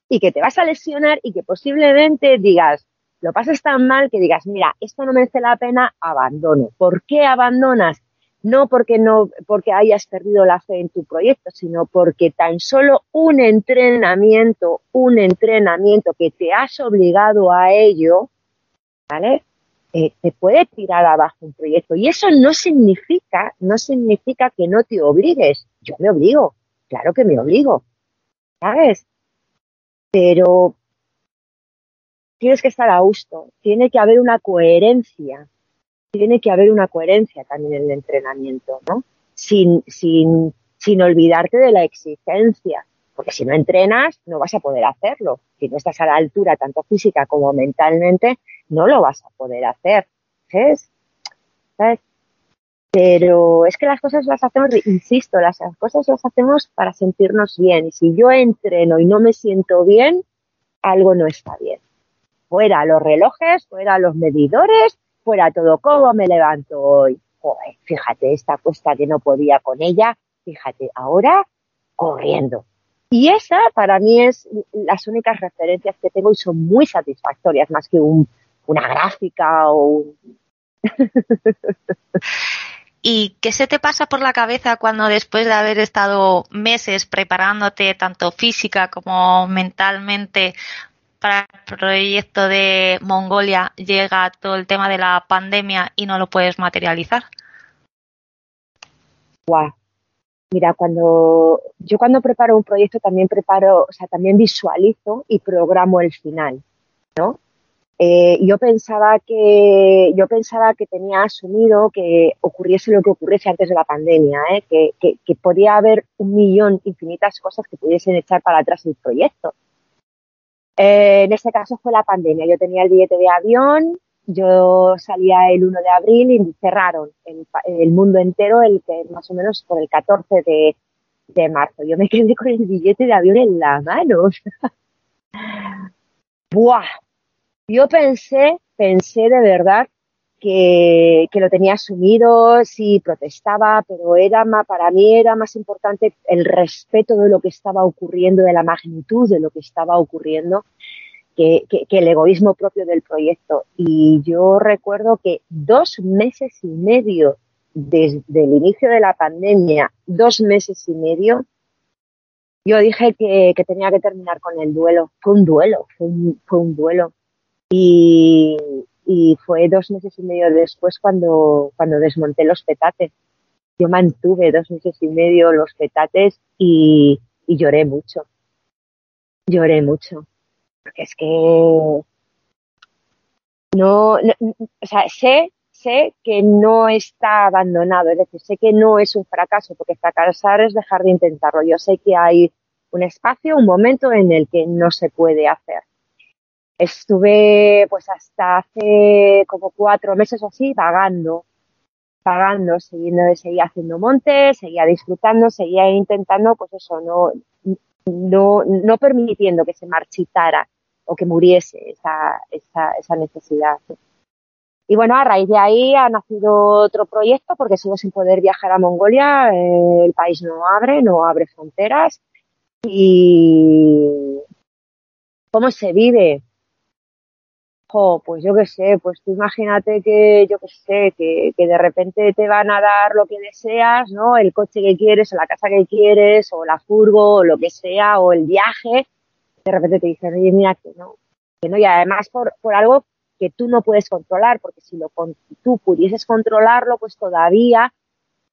y que te vas a lesionar y que posiblemente digas, lo pasas tan mal que digas, mira, esto no merece la pena, abandono. ¿Por qué abandonas? No porque no, porque hayas perdido la fe en tu proyecto, sino porque tan solo un entrenamiento, un entrenamiento que te has obligado a ello, ¿vale? Eh, te puede tirar abajo un proyecto. Y eso no significa, no significa que no te obligues. Yo me obligo, claro que me obligo, ¿sabes? Pero tienes que estar a gusto, tiene que haber una coherencia, tiene que haber una coherencia también en el entrenamiento, ¿no? Sin, sin, sin olvidarte de la exigencia, porque si no entrenas no vas a poder hacerlo. Si no estás a la altura tanto física como mentalmente, no lo vas a poder hacer. ¿Sabes? ¿Sabes? Pero es que las cosas las hacemos, insisto, las cosas las hacemos para sentirnos bien. Y si yo entreno y no me siento bien, algo no está bien fuera los relojes, fuera los medidores, fuera todo. ¿Cómo me levanto hoy? Fíjate, esta cuesta que no podía con ella, fíjate, ahora corriendo. Y esa para mí es las únicas referencias que tengo y son muy satisfactorias, más que un, una gráfica o un... ¿Y qué se te pasa por la cabeza cuando después de haber estado meses preparándote tanto física como mentalmente para el proyecto de Mongolia llega todo el tema de la pandemia y no lo puedes materializar? Guau. Mira, cuando yo cuando preparo un proyecto también preparo, o sea, también visualizo y programo el final, ¿no? Eh, yo pensaba que yo pensaba que tenía asumido que ocurriese lo que ocurriese antes de la pandemia, ¿eh? que, que, que podía haber un millón, infinitas cosas que pudiesen echar para atrás el proyecto eh, en este caso fue la pandemia. Yo tenía el billete de avión, yo salía el 1 de abril y cerraron el, mundo entero el que más o menos por el 14 de, de marzo. Yo me quedé con el billete de avión en la mano. Buah. Yo pensé, pensé de verdad que, que, lo tenía asumido, sí protestaba, pero era para mí era más importante el respeto de lo que estaba ocurriendo, de la magnitud de lo que estaba ocurriendo, que, que, que el egoísmo propio del proyecto. Y yo recuerdo que dos meses y medio desde el inicio de la pandemia, dos meses y medio, yo dije que, tenía que terminar con el duelo. Fue un duelo, fue un, fue un duelo. Y, y fue dos meses y medio después cuando, cuando desmonté los petates. Yo mantuve dos meses y medio los petates y, lloré mucho. Lloré mucho. Porque es que no, o sea, sé sé que no está abandonado, es decir, sé que no es un fracaso, porque fracasar es dejar de intentarlo. Yo sé que hay un espacio, un momento en el que no se puede hacer. Estuve pues hasta hace como cuatro meses o así vagando, vagando, siguiendo, seguía haciendo montes, seguía disfrutando, seguía intentando, pues eso, no, no, no permitiendo que se marchitara o que muriese esa, esa, esa necesidad. Y bueno, a raíz de ahí ha nacido otro proyecto porque sigo sin poder viajar a Mongolia, eh, el país no abre, no abre fronteras. Y ¿cómo se vive? Pues yo qué sé, pues tú imagínate que, yo qué sé, que, que de repente te van a dar lo que deseas, ¿no? El coche que quieres, o la casa que quieres, o la furgo, o lo que sea, o el viaje. De repente te dicen, oye, mira, que no, que no, y además por, por algo que tú no puedes controlar, porque si lo, tú pudieses controlarlo, pues todavía,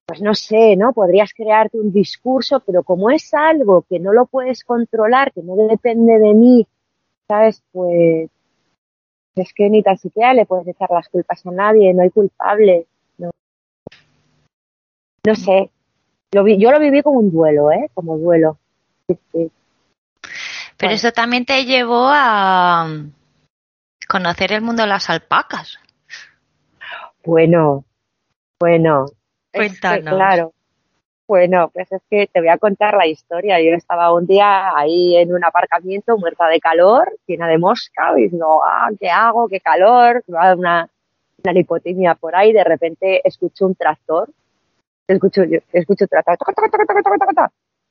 pues no sé, ¿no? Podrías crearte un discurso, pero como es algo que no lo puedes controlar, que no depende de mí, ¿sabes? Pues es que ni tan siquiera le puedes echar las culpas a nadie, no hay culpable, no, no sé. Lo yo lo viví como un duelo, ¿eh? Como duelo. Pero eso también te llevó a, conocer el mundo de las alpacas. Bueno, bueno. Cuéntanos. claro. Bueno, pues es que te voy a contar la historia. Yo estaba un día ahí en un aparcamiento muerta de calor, llena de mosca, digo, ah, ¿qué hago? ¿Qué calor? Va una, una por ahí. De repente escucho un tractor. Escucho, escucho un tractor.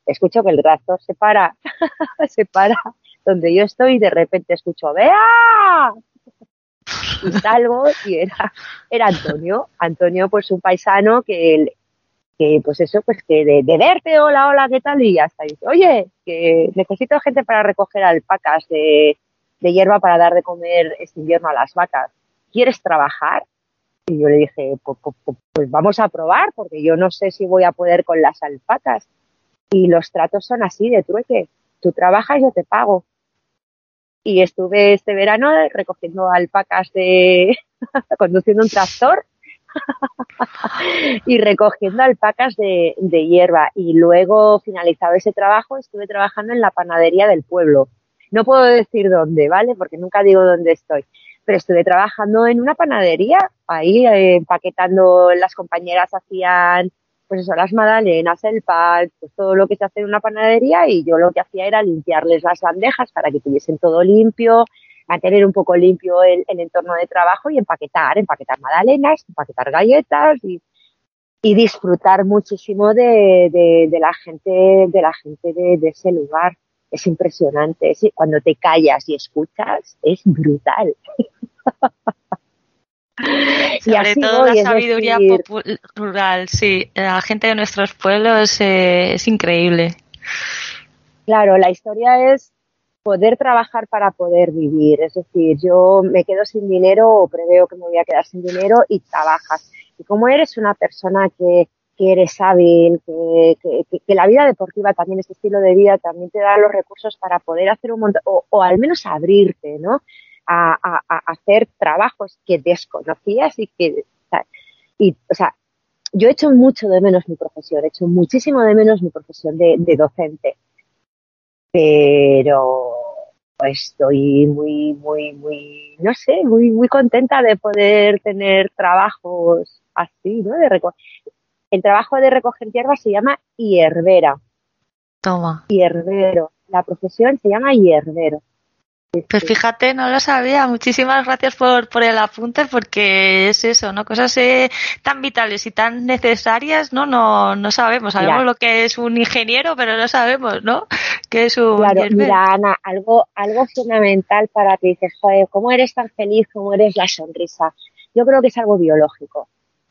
Escucho que el tractor se para, se para donde yo estoy y de repente escucho, ¡vea! Y salgo y era, era Antonio. Antonio, pues un paisano que, que pues eso, pues que de, verte, hola, hola, ¿qué tal? Y hasta dice, oye, que necesito gente para recoger alpacas de, hierba para dar de comer este invierno a las vacas. ¿Quieres trabajar? Y yo le dije, pues, vamos a probar, porque yo no sé si voy a poder con las alpacas. Y los tratos son así, de trueque. Tú trabajas, yo te pago y estuve este verano recogiendo alpacas de conduciendo un tractor y recogiendo alpacas de, hierba. Y luego finalizado ese trabajo estuve trabajando en la panadería del pueblo. No puedo decir dónde vale porque nunca digo dónde estoy. Pero estuve trabajando en una panadería ahí eh, empaquetando las compañeras hacían pues eso, las magdalenas, el pan, pues todo lo que se hace en una panadería. Y yo lo que hacía era limpiarles las bandejas para que tuviesen todo limpio, mantener un poco limpio el, entorno de trabajo y empaquetar, empaquetar magdalenas, empaquetar galletas y, y disfrutar muchísimo de, de, la gente, de la gente de, de ese lugar. Es impresionante. cuando te callas y escuchas, es brutal. Sobre todo la sabiduría rural, sí. La gente de nuestros pueblos eh, es increíble. Claro, la historia es poder trabajar para poder vivir. Es decir, yo me quedo sin dinero o preveo que me voy a quedar sin dinero y trabajas. Y como eres una persona que, que eres hábil, que, que, la vida deportiva también, este estilo de vida también te da los recursos para poder hacer un montón, o, o al menos abrirte, ¿no? a, hacer trabajos que desconocías y que, y, o sea, yo he hecho mucho de menos mi profesión, he hecho muchísimo de menos mi profesión de, docente, pero estoy muy, muy, muy, no sé, muy, muy contenta de poder tener trabajos así, ¿no? De el trabajo de recoger hierba se llama hierbera. Toma. Hierbero. La profesión se llama hierbero. Pues fíjate, no lo sabía. Muchísimas gracias por, por el apunte, porque es eso, ¿no? Cosas eh, tan vitales y tan necesarias, ¿no? No, no sabemos. Sabemos lo que es un ingeniero, pero no sabemos, ¿no? Que es un. Claro, mira, Ana, algo, algo fundamental para que dices, joder, ¿cómo eres tan feliz? ¿Cómo eres la sonrisa? Yo creo que es algo biológico.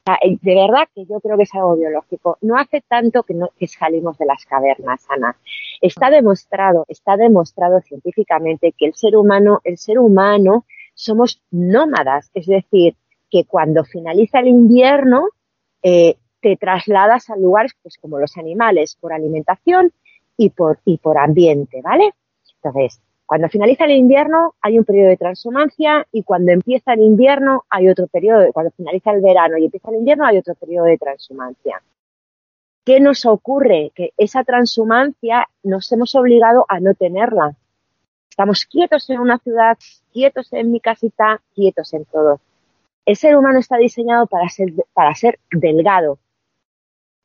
Eh, de verdad que yo creo que es algo biológico. No hace tanto que, no, que salimos de las cavernas, Ana. Está demostrado, está demostrado científicamente que el ser humano, el ser humano somos nómadas, es decir, que cuando finaliza el invierno eh, te trasladas a lugares pues como los animales por alimentación y por y por ambiente, ¿vale? Entonces, cuando finaliza el invierno hay un periodo de transhumancia y cuando empieza el invierno hay otro periodo, cuando finaliza el verano y empieza el invierno hay otro periodo de transhumancia. ¿Qué nos ocurre? Que esa transhumancia nos hemos obligado a no tenerla. Estamos quietos en una ciudad, quietos en mi casita, quietos en todo. El ser humano está diseñado para ser, para ser delgado.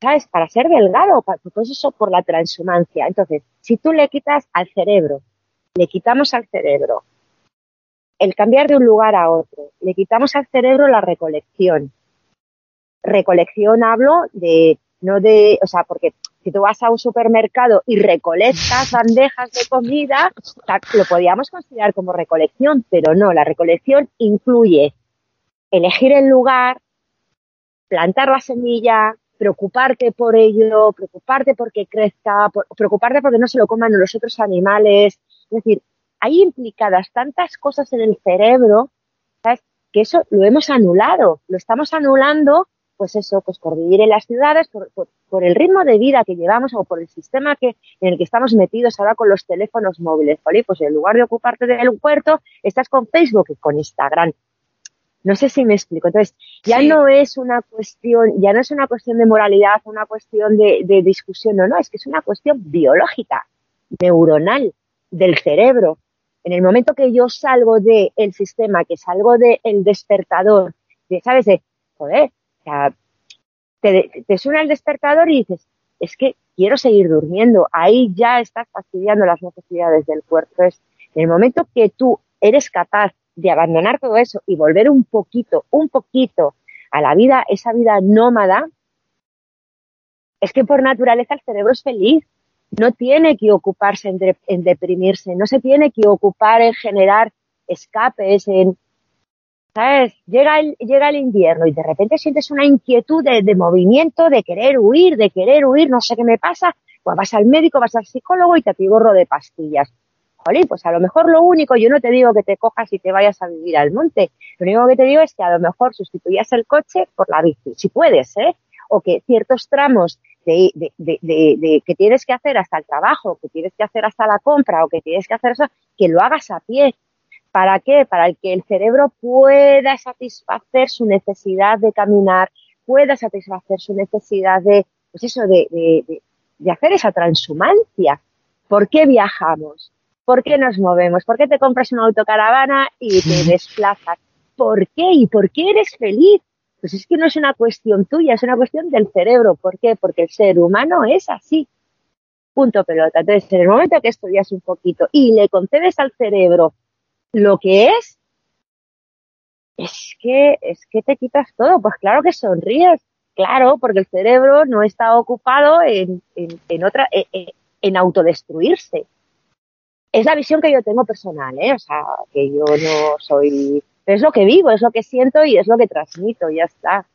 ¿Sabes? Para ser delgado, pues eso por la transhumancia. Entonces, si tú le quitas al cerebro le quitamos al cerebro el cambiar de un lugar a otro, le quitamos al cerebro la recolección. Recolección hablo de, no de, o sea, porque si tú vas a un supermercado y recolectas bandejas de comida, lo podríamos considerar como recolección, pero no, la recolección incluye elegir el lugar, plantar la semilla, preocuparte por ello, preocuparte porque crezca, preocuparte porque no se lo coman los otros animales, es decir, hay implicadas tantas cosas en el cerebro, ¿sabes? Que eso lo hemos anulado, lo estamos anulando, pues eso, pues por vivir en las ciudades, por, por, el ritmo de vida que llevamos o por el sistema que, en el que estamos metidos ahora con los teléfonos móviles, ¿vale? Pues en lugar de ocuparte del puerto, estás con Facebook y con Instagram. No sé si me explico. Entonces, ya no es una cuestión, ya no es una cuestión de moralidad, una cuestión de, de discusión, no, no, es que es una cuestión biológica, neuronal del cerebro. En el momento que yo salgo del el sistema, que salgo del el despertador, de, ¿sabes? De, joder, o sea, te, te suena el despertador y dices, es que quiero seguir durmiendo. Ahí ya estás fastidiando las necesidades del cuerpo. Entonces, en el momento que tú eres capaz de abandonar todo eso y volver un poquito, un poquito a la vida, esa vida nómada, es que por naturaleza el cerebro es feliz no tiene que ocuparse en, deprimirse, no se tiene que ocupar en generar escapes, en, ¿sabes? Llega el, llega el invierno y de repente sientes una inquietud de, movimiento, de querer huir, de querer huir, no sé qué me pasa, pues vas al médico, vas al psicólogo y te gorro de pastillas. Jolín, pues a lo mejor lo único, yo no te digo que te cojas y te vayas a vivir al monte, lo único que te digo es que a lo mejor sustituyas el coche por la bici, si puedes, ¿eh? O que ciertos tramos de, de, de, que tienes que hacer hasta el trabajo, que tienes que hacer hasta la compra o que tienes que hacer eso, que lo hagas a pie. ¿Para qué? Para que el cerebro pueda satisfacer su necesidad de caminar, pueda satisfacer su necesidad de, pues eso, de, de, de hacer esa transhumancia. ¿Por qué viajamos? ¿Por qué nos movemos? ¿Por qué te compras una autocaravana y te desplazas? ¿Por qué? ¿Y por qué eres feliz? Pues es que no es una cuestión tuya, es una cuestión del cerebro. ¿Por qué? Porque el ser humano es así. Punto pelota. Entonces, en el momento que estudias un poquito y le concedes al cerebro lo que es, es que, es que te quitas todo. Pues claro que sonríes. Claro, porque el cerebro no está ocupado en, en, otra, en, en autodestruirse. Es la visión que yo tengo personal, ¿eh? O sea, que yo no soy es lo que vivo, es lo que siento y es lo que transmito, ya está.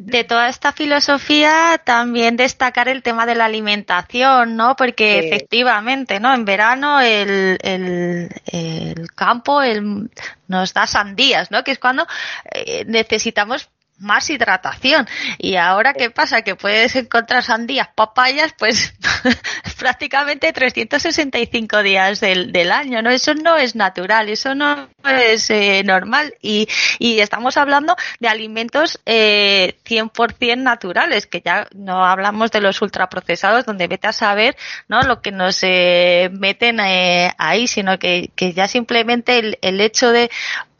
de toda esta filosofía también destacar el tema de la alimentación, ¿no? Porque efectivamente, ¿no? En verano el, el, campo el, nos da sandías, ¿no? Que es cuando eh, necesitamos más hidratación. Y ahora, ¿qué pasa? Que puedes encontrar sandías, papayas, pues prácticamente 365 días del, del, año, ¿no? Eso no es natural, eso no es eh, normal. Y, y estamos hablando de alimentos eh, 100% naturales, que ya no hablamos de los ultraprocesados, donde vete a saber, ¿no? Lo que nos eh, meten eh, ahí, sino que, que ya simplemente el, el hecho de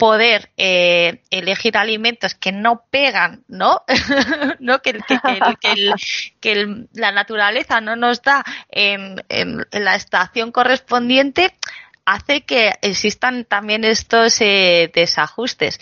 poder eh, elegir alimentos que no pegan, ¿no? ¿No? Que, que, que, que la naturaleza no nos da en, en, la estación correspondiente, hace que existan también estos eh, desajustes.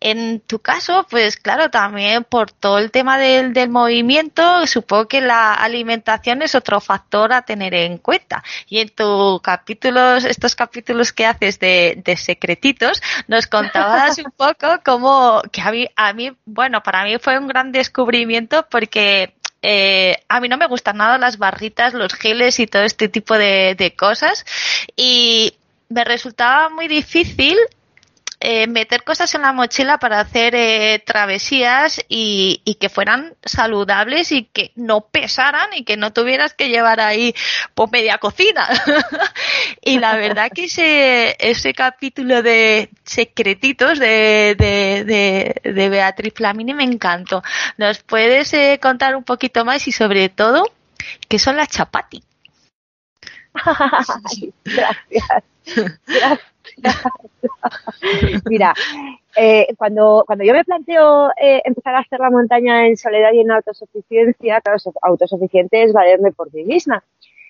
En tu caso, pues claro, también por todo el tema del, del, movimiento, supongo que la alimentación es otro factor a tener en cuenta. Y en tus capítulos, estos capítulos que haces de, de secretitos, nos contabas un poco cómo, que a mí, a mí, bueno, para mí fue un gran descubrimiento porque eh, a mí no me gustan nada las barritas, los geles y todo este tipo de, de cosas. Y me resultaba muy difícil eh, meter cosas en la mochila para hacer eh, travesías y, que fueran saludables y que no pesaran y que no tuvieras que llevar ahí pues, media cocina. y la verdad que ese, ese capítulo de secretitos de, de, de, de Beatriz Flamini me encantó. ¿Nos puedes eh, contar un poquito más y sobre todo qué son las chapati? Gracias. Gracias. Mira, eh, cuando, cuando yo me planteo eh, empezar a hacer la montaña en soledad y en autosuficiencia, claro, autosuficiente es valerme por mí misma.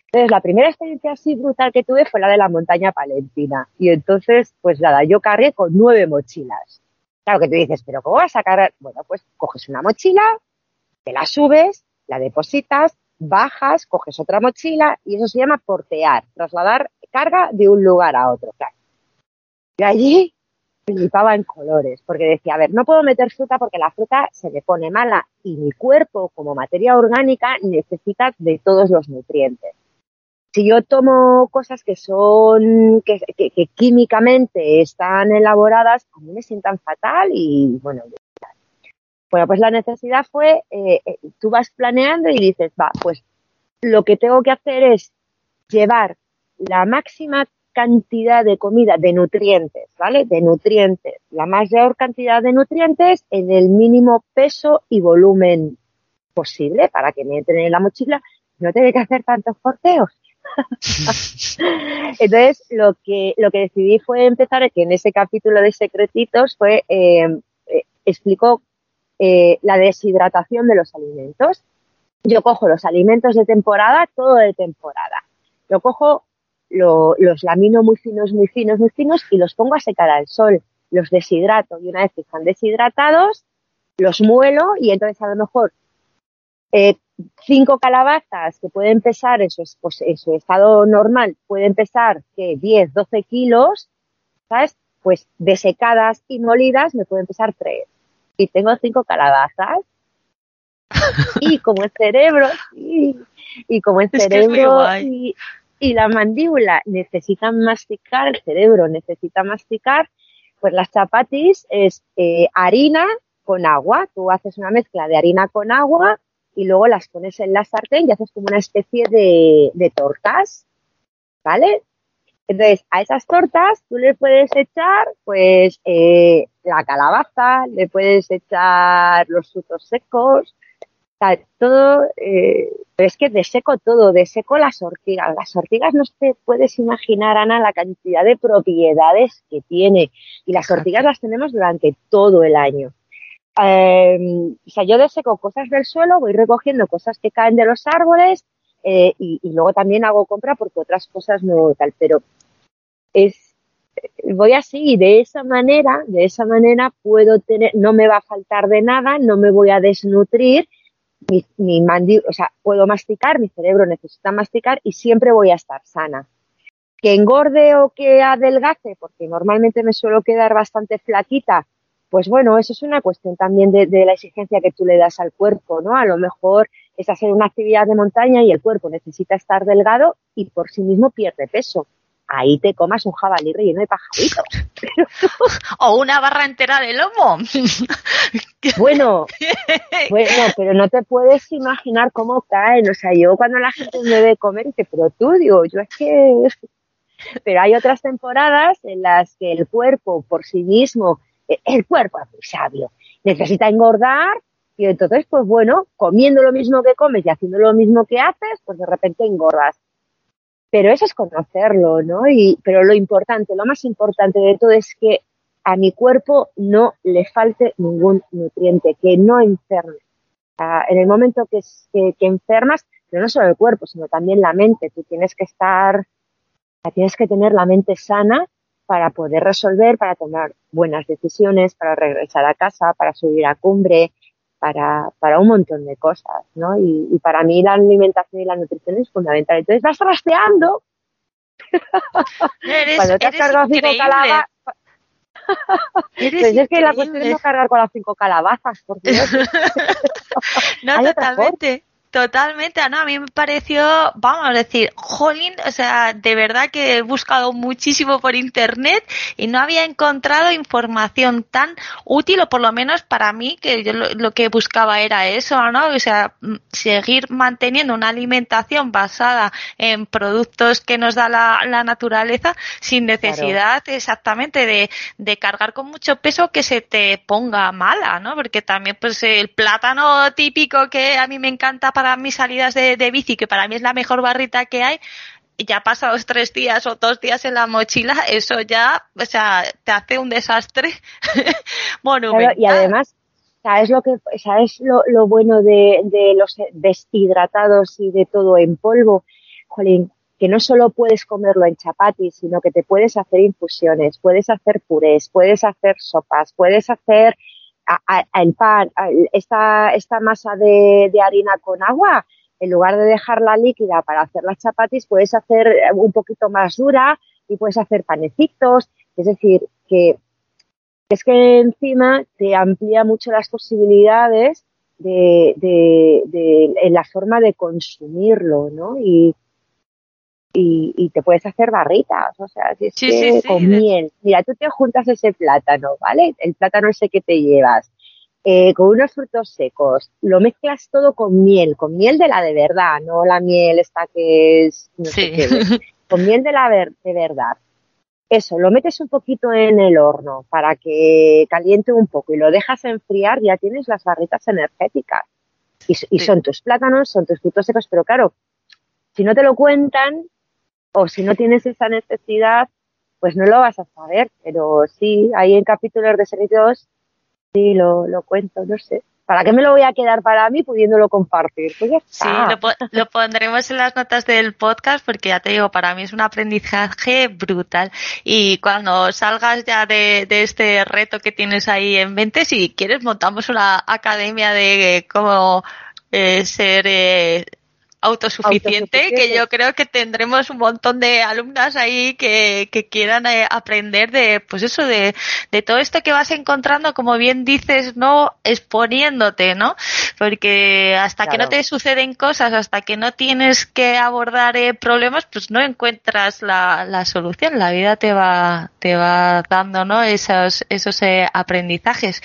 Entonces, la primera experiencia así brutal que tuve fue la de la montaña palentina. Y entonces, pues nada, yo cargué con nueve mochilas. Claro que tú dices, pero ¿cómo vas a cargar? Bueno, pues coges una mochila, te la subes, la depositas, bajas, coges otra mochila y eso se llama portear, trasladar carga de un lugar a otro. Claro. Y allí flipaba en colores, porque decía, a ver, no puedo meter fruta porque la fruta se me pone mala y mi cuerpo como materia orgánica necesita de todos los nutrientes. Si yo tomo cosas que son, que, que, que químicamente están elaboradas, a mí me sientan fatal y bueno, bueno, pues la necesidad fue, eh, eh, tú vas planeando y dices, va, pues lo que tengo que hacer es llevar la máxima cantidad de comida, de nutrientes, ¿vale? De nutrientes, la mayor cantidad de nutrientes en el mínimo peso y volumen posible para que me entren en la mochila no tenga que hacer tantos porteos. Entonces, lo que, lo que decidí fue empezar, que en ese capítulo de secretitos fue, eh, eh, explicó eh, la deshidratación de los alimentos. Yo cojo los alimentos de temporada, todo de temporada. Yo cojo lo, los lamino muy finos, muy finos, muy finos y los pongo a secar al sol. Los deshidrato y una vez que están deshidratados, los muelo y entonces a lo mejor eh, cinco calabazas que pueden pesar en su, pues, en su estado normal, pueden pesar que 10, 12 kilos, ¿sabes? Pues desecadas y molidas me pueden pesar tres. Y tengo cinco calabazas. y como el cerebro, y, y como el cerebro, y, y la mandíbula necesita masticar, el cerebro necesita masticar, pues las chapatis es eh, harina con agua. Tú haces una mezcla de harina con agua y luego las pones en la sartén y haces como una especie de, de tortas, ¿vale? Entonces, a esas tortas tú le puedes echar, pues, eh, la calabaza, le puedes echar los frutos secos, sea, todo, eh, es que de seco todo, de seco las ortigas. Las ortigas no te puedes imaginar, Ana, la cantidad de propiedades que tiene. Y las ortigas las tenemos durante todo el año. Eh, o sea, yo deseco cosas del suelo, voy recogiendo cosas que caen de los árboles eh, y, y, luego también hago compra porque otras cosas no tal, pero es voy así y de esa manera, de esa manera puedo tener, no me va a faltar de nada, no me voy a desnutrir mi, mi mandíbula, o sea, puedo masticar, mi cerebro necesita masticar y siempre voy a estar sana. Que engorde o que adelgace, porque normalmente me suelo quedar bastante flaquita, pues bueno, eso es una cuestión también de, de la exigencia que tú le das al cuerpo, ¿no? A lo mejor es hacer una actividad de montaña y el cuerpo necesita estar delgado y por sí mismo pierde peso ahí te comas un jabalí relleno de pajaritos. o una barra entera de lomo. bueno, bueno, pero no te puedes imaginar cómo caen. O sea, yo cuando la gente me ve comer, dice, pero tú, digo, yo es que... Pero hay otras temporadas en las que el cuerpo por sí mismo, el cuerpo es muy sabio, necesita engordar y entonces, pues bueno, comiendo lo mismo que comes y haciendo lo mismo que haces, pues de repente engordas pero eso es conocerlo, ¿no? Y, pero lo importante, lo más importante de todo es que a mi cuerpo no le falte ningún nutriente, que no enferme. En el momento que, que, que, enfermas, pero no solo el cuerpo, sino también la mente, tú tienes que estar tienes que tener la mente sana para poder resolver, para tomar buenas decisiones, para regresar a casa, para subir a cumbre, para, para un montón de cosas, ¿no? Y, para mí la alimentación y la nutrición es fundamental. Entonces vas trasteando. Cuando te has cargado cinco calabazas. pues es que la cuestión es no cargar con las cinco calabazas, por Dios. no, totalmente. Totalmente, Ana, a mí me pareció, vamos a decir, jolín, o sea, de verdad que he buscado muchísimo por internet y no había encontrado información tan útil, o por lo menos para mí, que yo lo, que buscaba era eso, ¿no? O sea, seguir manteniendo una alimentación basada en productos que nos da la, naturaleza sin necesidad exactamente de, de cargar con mucho peso que se te ponga mala, ¿no? Porque también, pues, el plátano típico que a mí me encanta para mis salidas de, bici, que para mí es la mejor barrita que hay, ya pasados tres días o dos días en la mochila, eso ya, o sea, te hace un desastre monumental. y además, ¿sabes lo que, sabes lo, lo bueno de, de, los deshidratados y de todo en polvo? Jolín, que no solo puedes comerlo en chapati, sino que te puedes hacer infusiones, puedes hacer purés, puedes hacer sopas, puedes hacer el pan, esta, esta masa de, harina con agua, en lugar de dejarla líquida para hacer las chapatis, puedes hacer un poquito más dura y puedes hacer panecitos. Es decir, que es que encima te amplía mucho las posibilidades de, de, de, en la forma de consumirlo, ¿no? Y, y, te puedes hacer barritas, o sea, si es que con miel. Mira, tú te juntas ese plátano, ¿vale? El plátano ese que te llevas, eh, con unos frutos secos, lo mezclas todo con miel, con miel de la de verdad, no la miel esta que es, no sé qué, con miel de la de verdad. Eso, lo metes un poquito en el horno para que caliente un poco y lo dejas enfriar, ya tienes las barritas energéticas. Y, y son tus plátanos, son tus frutos secos, pero claro, si no te lo cuentan, o si no tienes esa necesidad, pues no lo vas a saber. Pero sí, ahí en capítulos de servicios sí lo, lo cuento, no sé. ¿Para qué me lo voy a quedar para mí pudiéndolo compartir? Pues sí, lo, pondremos en las notas del podcast porque ya te digo, para mí es un aprendizaje brutal. Y cuando salgas ya de, este reto que tienes ahí en mente, si quieres, montamos una academia de cómo eh, ser eh, autosuficiente, que yo creo que tendremos un montón de alumnas ahí que, que quieran eh, aprender de, pues eso, de, de todo esto que vas encontrando, como bien dices, no exponiéndote, ¿no? Porque hasta que no te suceden cosas, hasta que no tienes que abordar eh, problemas, pues no encuentras la, la solución. La vida te va, te va dando, ¿no? Esos, esos eh, aprendizajes.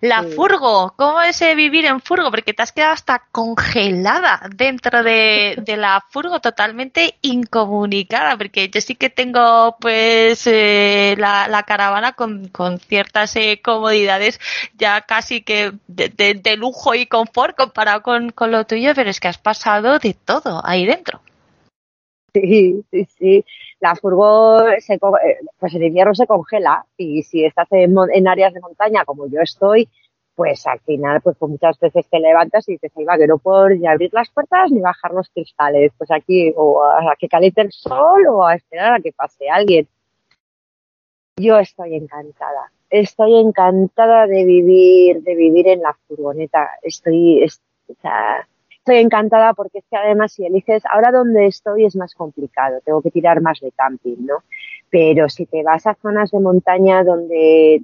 La furgo, ¿cómo es vivir en furgo? Porque te has quedado hasta congelada dentro de, la furgo totalmente incomunicada, porque yo sí que tengo pues eh, la, caravana con, ciertas eh, comodidades ya casi que de, lujo y confort comparado con, lo tuyo, pero es que has pasado de todo ahí dentro. Sí, sí, sí. La furgo, se, eh, pues el invierno se congela y si estás en, en áreas de montaña como yo estoy, pues al final, pues, muchas veces te levantas y dices, ahí va, que no puedo ni abrir las puertas ni bajar los cristales, pues aquí o a que caliente el sol o a esperar a que pase alguien. Yo estoy encantada, estoy encantada de vivir, de vivir en la furgoneta, estoy, estoy encantada porque es que además si eliges, ahora donde estoy es más complicado, tengo que tirar más de camping, ¿no? Pero si te vas a zonas de montaña donde,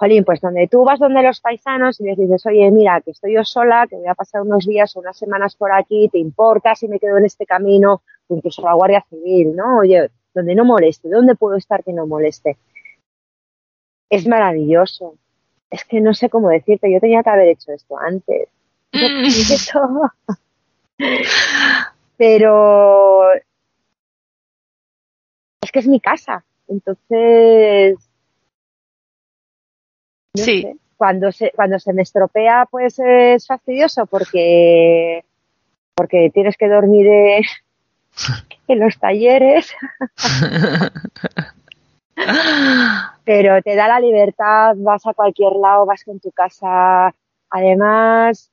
Jolín, pues donde tú vas donde los paisanos y les dices, oye, mira, que estoy yo sola, que voy a pasar unos días o unas semanas por aquí, ¿te importa si me quedo en este camino? incluso la Guardia Civil, ¿no? Oye, donde no moleste, ¿dónde puedo estar que no moleste? Es maravilloso. Es que no sé cómo decirte, yo tenía que haber hecho esto antes. Pero es que es mi casa. Entonces, sí. Cuando se, cuando se me estropea, pues es fastidioso porque, porque tienes que dormir en los talleres. Pero te da la libertad, vas a cualquier lado, vas con tu casa. Además,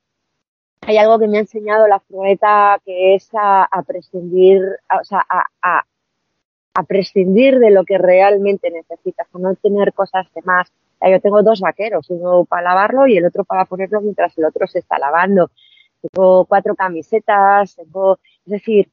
hay algo que me ha enseñado la furgoneta que es a, prescindir, o sea, a, a prescindir de lo que realmente necesitas, a no tener cosas de más. Yo tengo dos vaqueros, uno para lavarlo y el otro para ponerlo mientras el otro se está lavando. Tengo cuatro camisetas, tengo, es decir,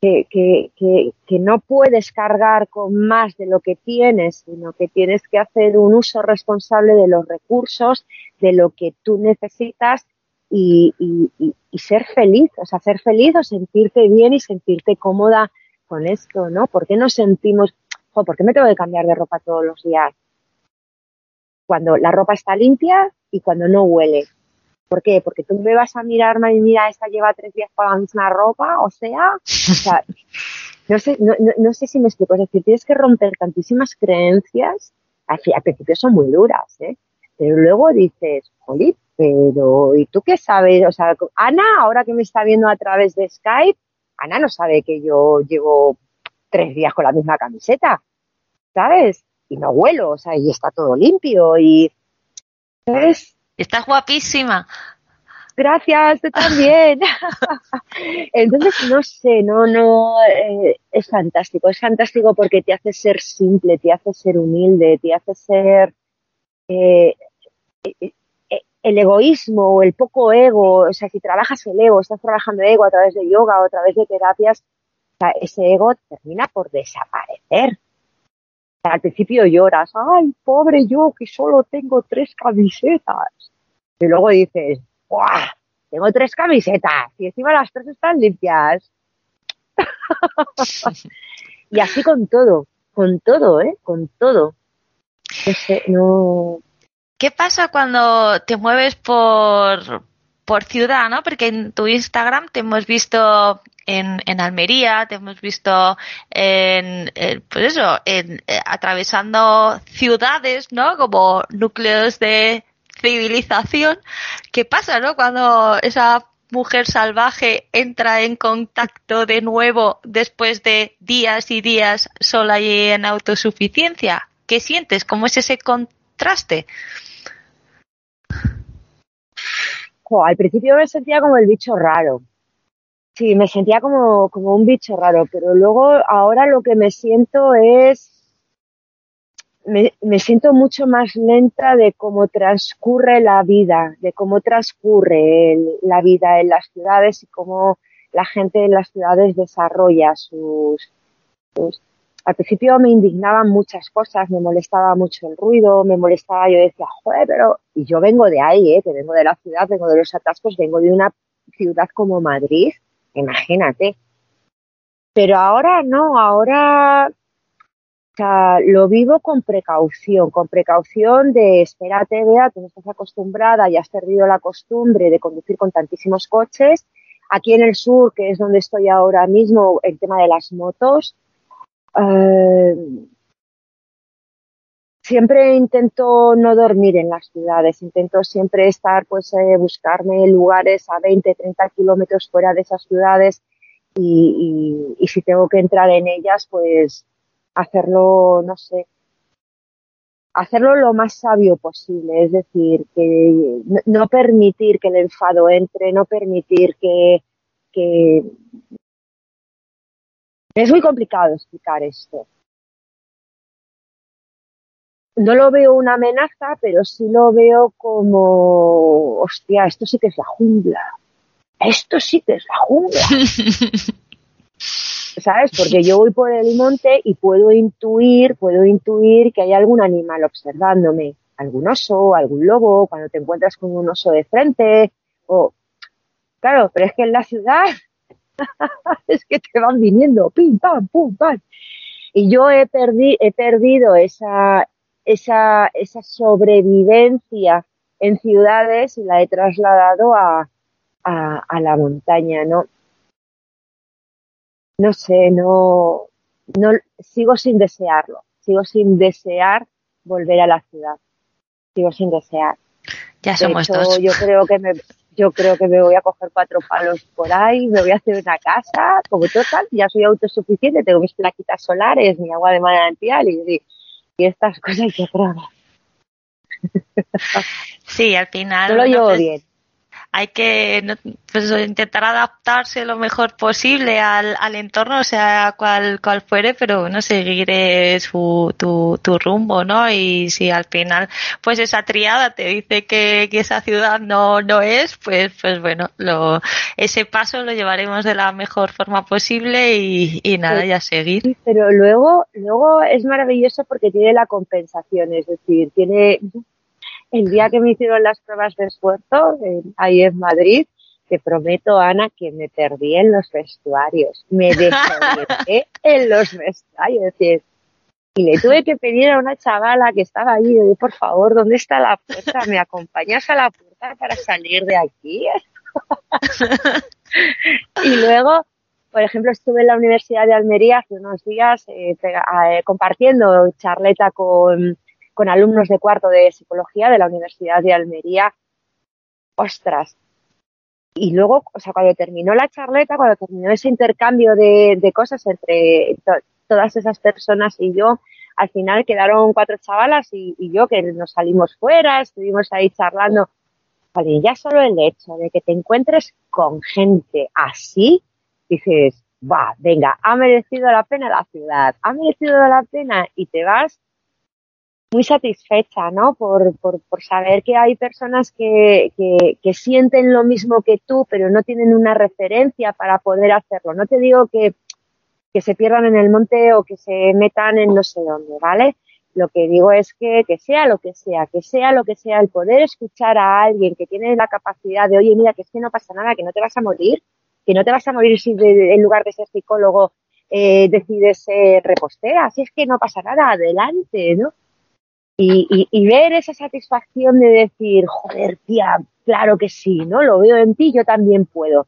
que, que, que, que, no puedes cargar con más de lo que tienes, sino que tienes que hacer un uso responsable de los recursos, de lo que tú necesitas y, y, y, y ser feliz, o sea, ser feliz o sentirte bien y sentirte cómoda con esto, ¿no? ¿Por qué nos sentimos, jo, ¿por qué me tengo que cambiar de ropa todos los días? Cuando la ropa está limpia y cuando no huele. ¿Por qué? Porque tú me vas a mirar, y mira, esta lleva tres días con la misma ropa, o sea, o sea no sé, no, no, no, sé si me explico, es decir, tienes que romper tantísimas creencias, al, al principio son muy duras, ¿eh? Pero luego dices, jolín, pero ¿y tú qué sabes? O sea, Ana, ahora que me está viendo a través de Skype, Ana no sabe que yo llevo tres días con la misma camiseta, ¿sabes? Y no huelo, o sea, y está todo limpio y... ¿sabes? Estás guapísima. Gracias, tú también. Entonces, no sé, no, no, eh, es fantástico, es fantástico porque te hace ser simple, te hace ser humilde, te hace ser eh, eh, el egoísmo o el poco ego, o sea, si trabajas el ego, estás trabajando ego a través de yoga o a través de terapias, o sea, ese ego termina por desaparecer. Al principio lloras, ay, pobre yo que solo tengo tres camisetas. Y luego dices, ¡guau! Tengo tres camisetas y encima las tres están limpias. y así con todo, con todo, ¿eh? Con todo. No, ¿Qué pasa cuando te mueves por, por ciudad, no? Porque en tu Instagram te hemos visto en, Almería, te hemos visto en, en pues eso, en, eh, atravesando ciudades, ¿no? Como núcleos de civilización. ¿Qué pasa, no? Cuando esa mujer salvaje entra en contacto de nuevo después de días y días sola y en autosuficiencia. ¿Qué sientes? ¿Cómo es ese contraste? Al principio me sentía como el bicho raro. Sí, me sentía como, como un bicho raro, pero luego ahora lo que me siento es, me, me siento mucho más lenta de cómo transcurre la vida, de cómo transcurre el, la vida en las ciudades y cómo la gente en las ciudades desarrolla sus al principio me indignaban muchas cosas, me molestaba mucho el ruido, me molestaba, yo decía, joder, pero, y yo vengo de ahí, ¿eh? que vengo de la ciudad, vengo de los atascos, vengo de una ciudad como Madrid, imagínate. Pero ahora no, ahora o sea, lo vivo con precaución, con precaución de espérate, vea, tú no estás acostumbrada y has perdido la costumbre de conducir con tantísimos coches. Aquí en el sur, que es donde estoy ahora mismo, el tema de las motos, Uh, siempre intento no dormir en las ciudades, intento siempre estar, pues, eh, buscarme lugares a 20, 30 kilómetros fuera de esas ciudades y, y, si tengo que entrar en ellas, pues, hacerlo, no sé, hacerlo lo más sabio posible, es decir, que no, permitir que el enfado entre, no permitir que es muy complicado explicar esto. No lo veo una amenaza, pero sí lo veo como, hostia, esto sí que es la jungla. Esto sí que es la jungla. ¿Sabes? Porque yo voy por el monte y puedo intuir, puedo intuir que hay algún animal observándome. Algún oso, algún lobo, cuando te encuentras con un oso de frente, o, claro, pero es que en la ciudad es que te van viniendo, pim, pam, pum, pam. Y yo he, perdi he perdido esa, esa, esa sobrevivencia en ciudades y la he trasladado a, a, a la montaña, ¿no? No sé, no, no, sigo sin desearlo, sigo sin desear volver a la ciudad, sigo sin desear. Ya somos hecho, dos. Yo creo que me, yo creo que me voy a coger cuatro palos por ahí, me voy a hacer una casa, como total, ya soy autosuficiente, tengo mis plaquitas solares, mi agua de manantial y, y estas cosas que prueba. Sí, al final. No lo llevo bien. Hay que pues, intentar adaptarse lo mejor posible al, al entorno, o sea, cual, cual fuere, pero no seguir su, tu, tu rumbo, ¿no? Y si al final, pues esa triada te dice que, que esa ciudad no, no es, pues, pues bueno, lo, ese paso lo llevaremos de la mejor forma posible y, y nada, ya seguir. pero luego, luego es maravilloso porque tiene la compensación, es decir, tiene el día que me hicieron las pruebas de esfuerzo, ahí en Madrid, te prometo, Ana, que me perdí en los vestuarios. Me desorienté en los vestuarios. Y le tuve que pedir a una chavala que estaba allí, por favor, ¿dónde está la puerta? ¿Me acompañas a la puerta para salir de aquí? y luego, por ejemplo, estuve en la Universidad de Almería hace unos días eh, eh, compartiendo charleta con, con alumnos de cuarto de psicología de la Universidad de Almería. Ostras, y luego, o sea, cuando terminó la charleta, cuando terminó ese intercambio de, cosas entre todas esas personas y yo, al final quedaron cuatro chavalas y, yo que nos salimos fuera, estuvimos ahí charlando. Y ya solo el hecho de que te encuentres con gente así, dices, va, venga, ha merecido la pena la ciudad, ha merecido la pena y te vas muy satisfecha, ¿no? Por, por, por saber que hay personas que, que, sienten lo mismo que tú, pero no tienen una referencia para poder hacerlo. No te digo que, que se pierdan en el monte o que se metan en no sé dónde, ¿vale? Lo que digo es que, que sea lo que sea, que sea lo que sea, el poder escuchar a alguien que tiene la capacidad de, oye, mira, que es que no pasa nada, que no te vas a morir, que no te vas a morir si en lugar de ser psicólogo eh, decides ser repostera, si es que no pasa nada, adelante, ¿no? Y, y, ver esa satisfacción de decir, joder, tía, claro que sí, ¿no? Lo veo en ti, yo también puedo.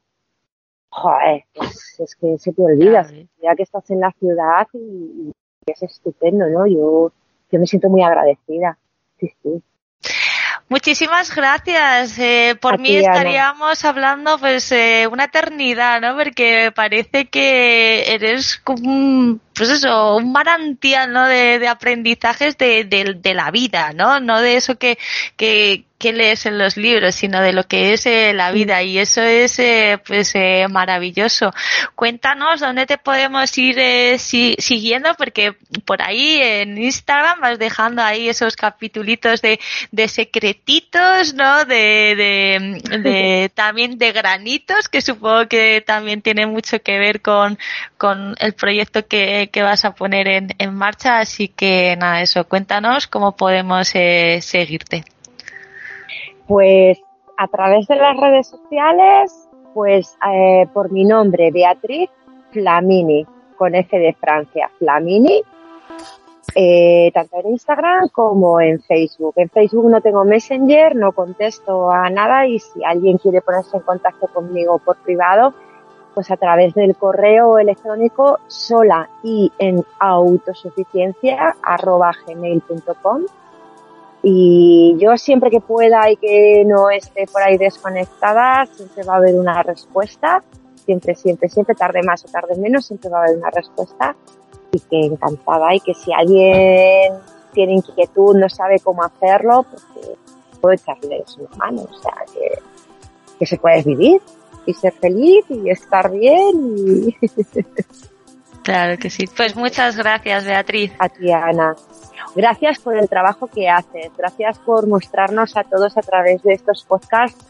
Joder, pues es que se te olvida, ya que estás en la ciudad y, es estupendo, ¿no? Yo, yo me siento muy agradecida. Sí, sí. Muchísimas gracias. Eh, por mí estaríamos hablando pues eh, una eternidad, ¿no? Porque parece que eres como un, pues eso, un manantial, ¿no? De, de aprendizajes de, de, de, la vida, ¿no? No de eso que, que, que lees en los libros, sino de lo que es eh, la vida y eso es eh, pues eh, maravilloso. Cuéntanos dónde te podemos ir si, siguiendo porque por ahí en Instagram vas dejando ahí esos capitulitos de, de secretitos, ¿no? De, de, de también de granitos que supongo que también tiene mucho que ver con, con el proyecto que, que vas a poner en, en marcha. Así que nada, eso, cuéntanos cómo podemos seguirte. Pues a través de las redes sociales, pues eh, por mi nombre, Beatriz Flamini, con F de Francia, Flamini, eh, tanto en Instagram como en Facebook. En Facebook no tengo Messenger, no contesto a nada y si alguien quiere ponerse en contacto conmigo por privado, pues a través del correo electrónico sola y en autosuficiencia arroba gmail.com y yo siempre que pueda y que no esté por ahí desconectada, siempre va a haber una respuesta. Siempre, siempre, siempre, tarde más o tarde menos, siempre va a haber una respuesta. Y que encantada y que si alguien tiene inquietud, no sabe cómo hacerlo, pues puedo echarle su mano. O sea, que, que se puede vivir y ser feliz y estar bien. Y... Claro que sí. Pues muchas gracias, Beatriz. A ti, Ana. Gracias por el trabajo que haces, gracias por mostrarnos a todos a través de estos podcasts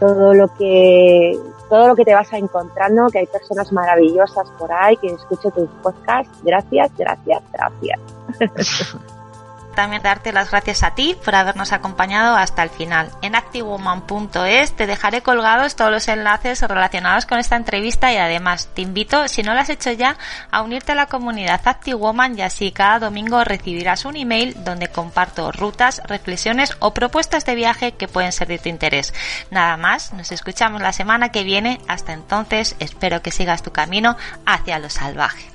todo lo que todo lo que te vas a encontrando, que hay personas maravillosas por ahí que escucho tus podcasts. Gracias, gracias, gracias. también darte las gracias a ti por habernos acompañado hasta el final. En activewoman.es te dejaré colgados todos los enlaces relacionados con esta entrevista y además te invito, si no lo has hecho ya, a unirte a la comunidad ActiveWoman y así cada domingo recibirás un email donde comparto rutas, reflexiones o propuestas de viaje que pueden ser de tu interés. Nada más, nos escuchamos la semana que viene. Hasta entonces, espero que sigas tu camino hacia lo salvaje.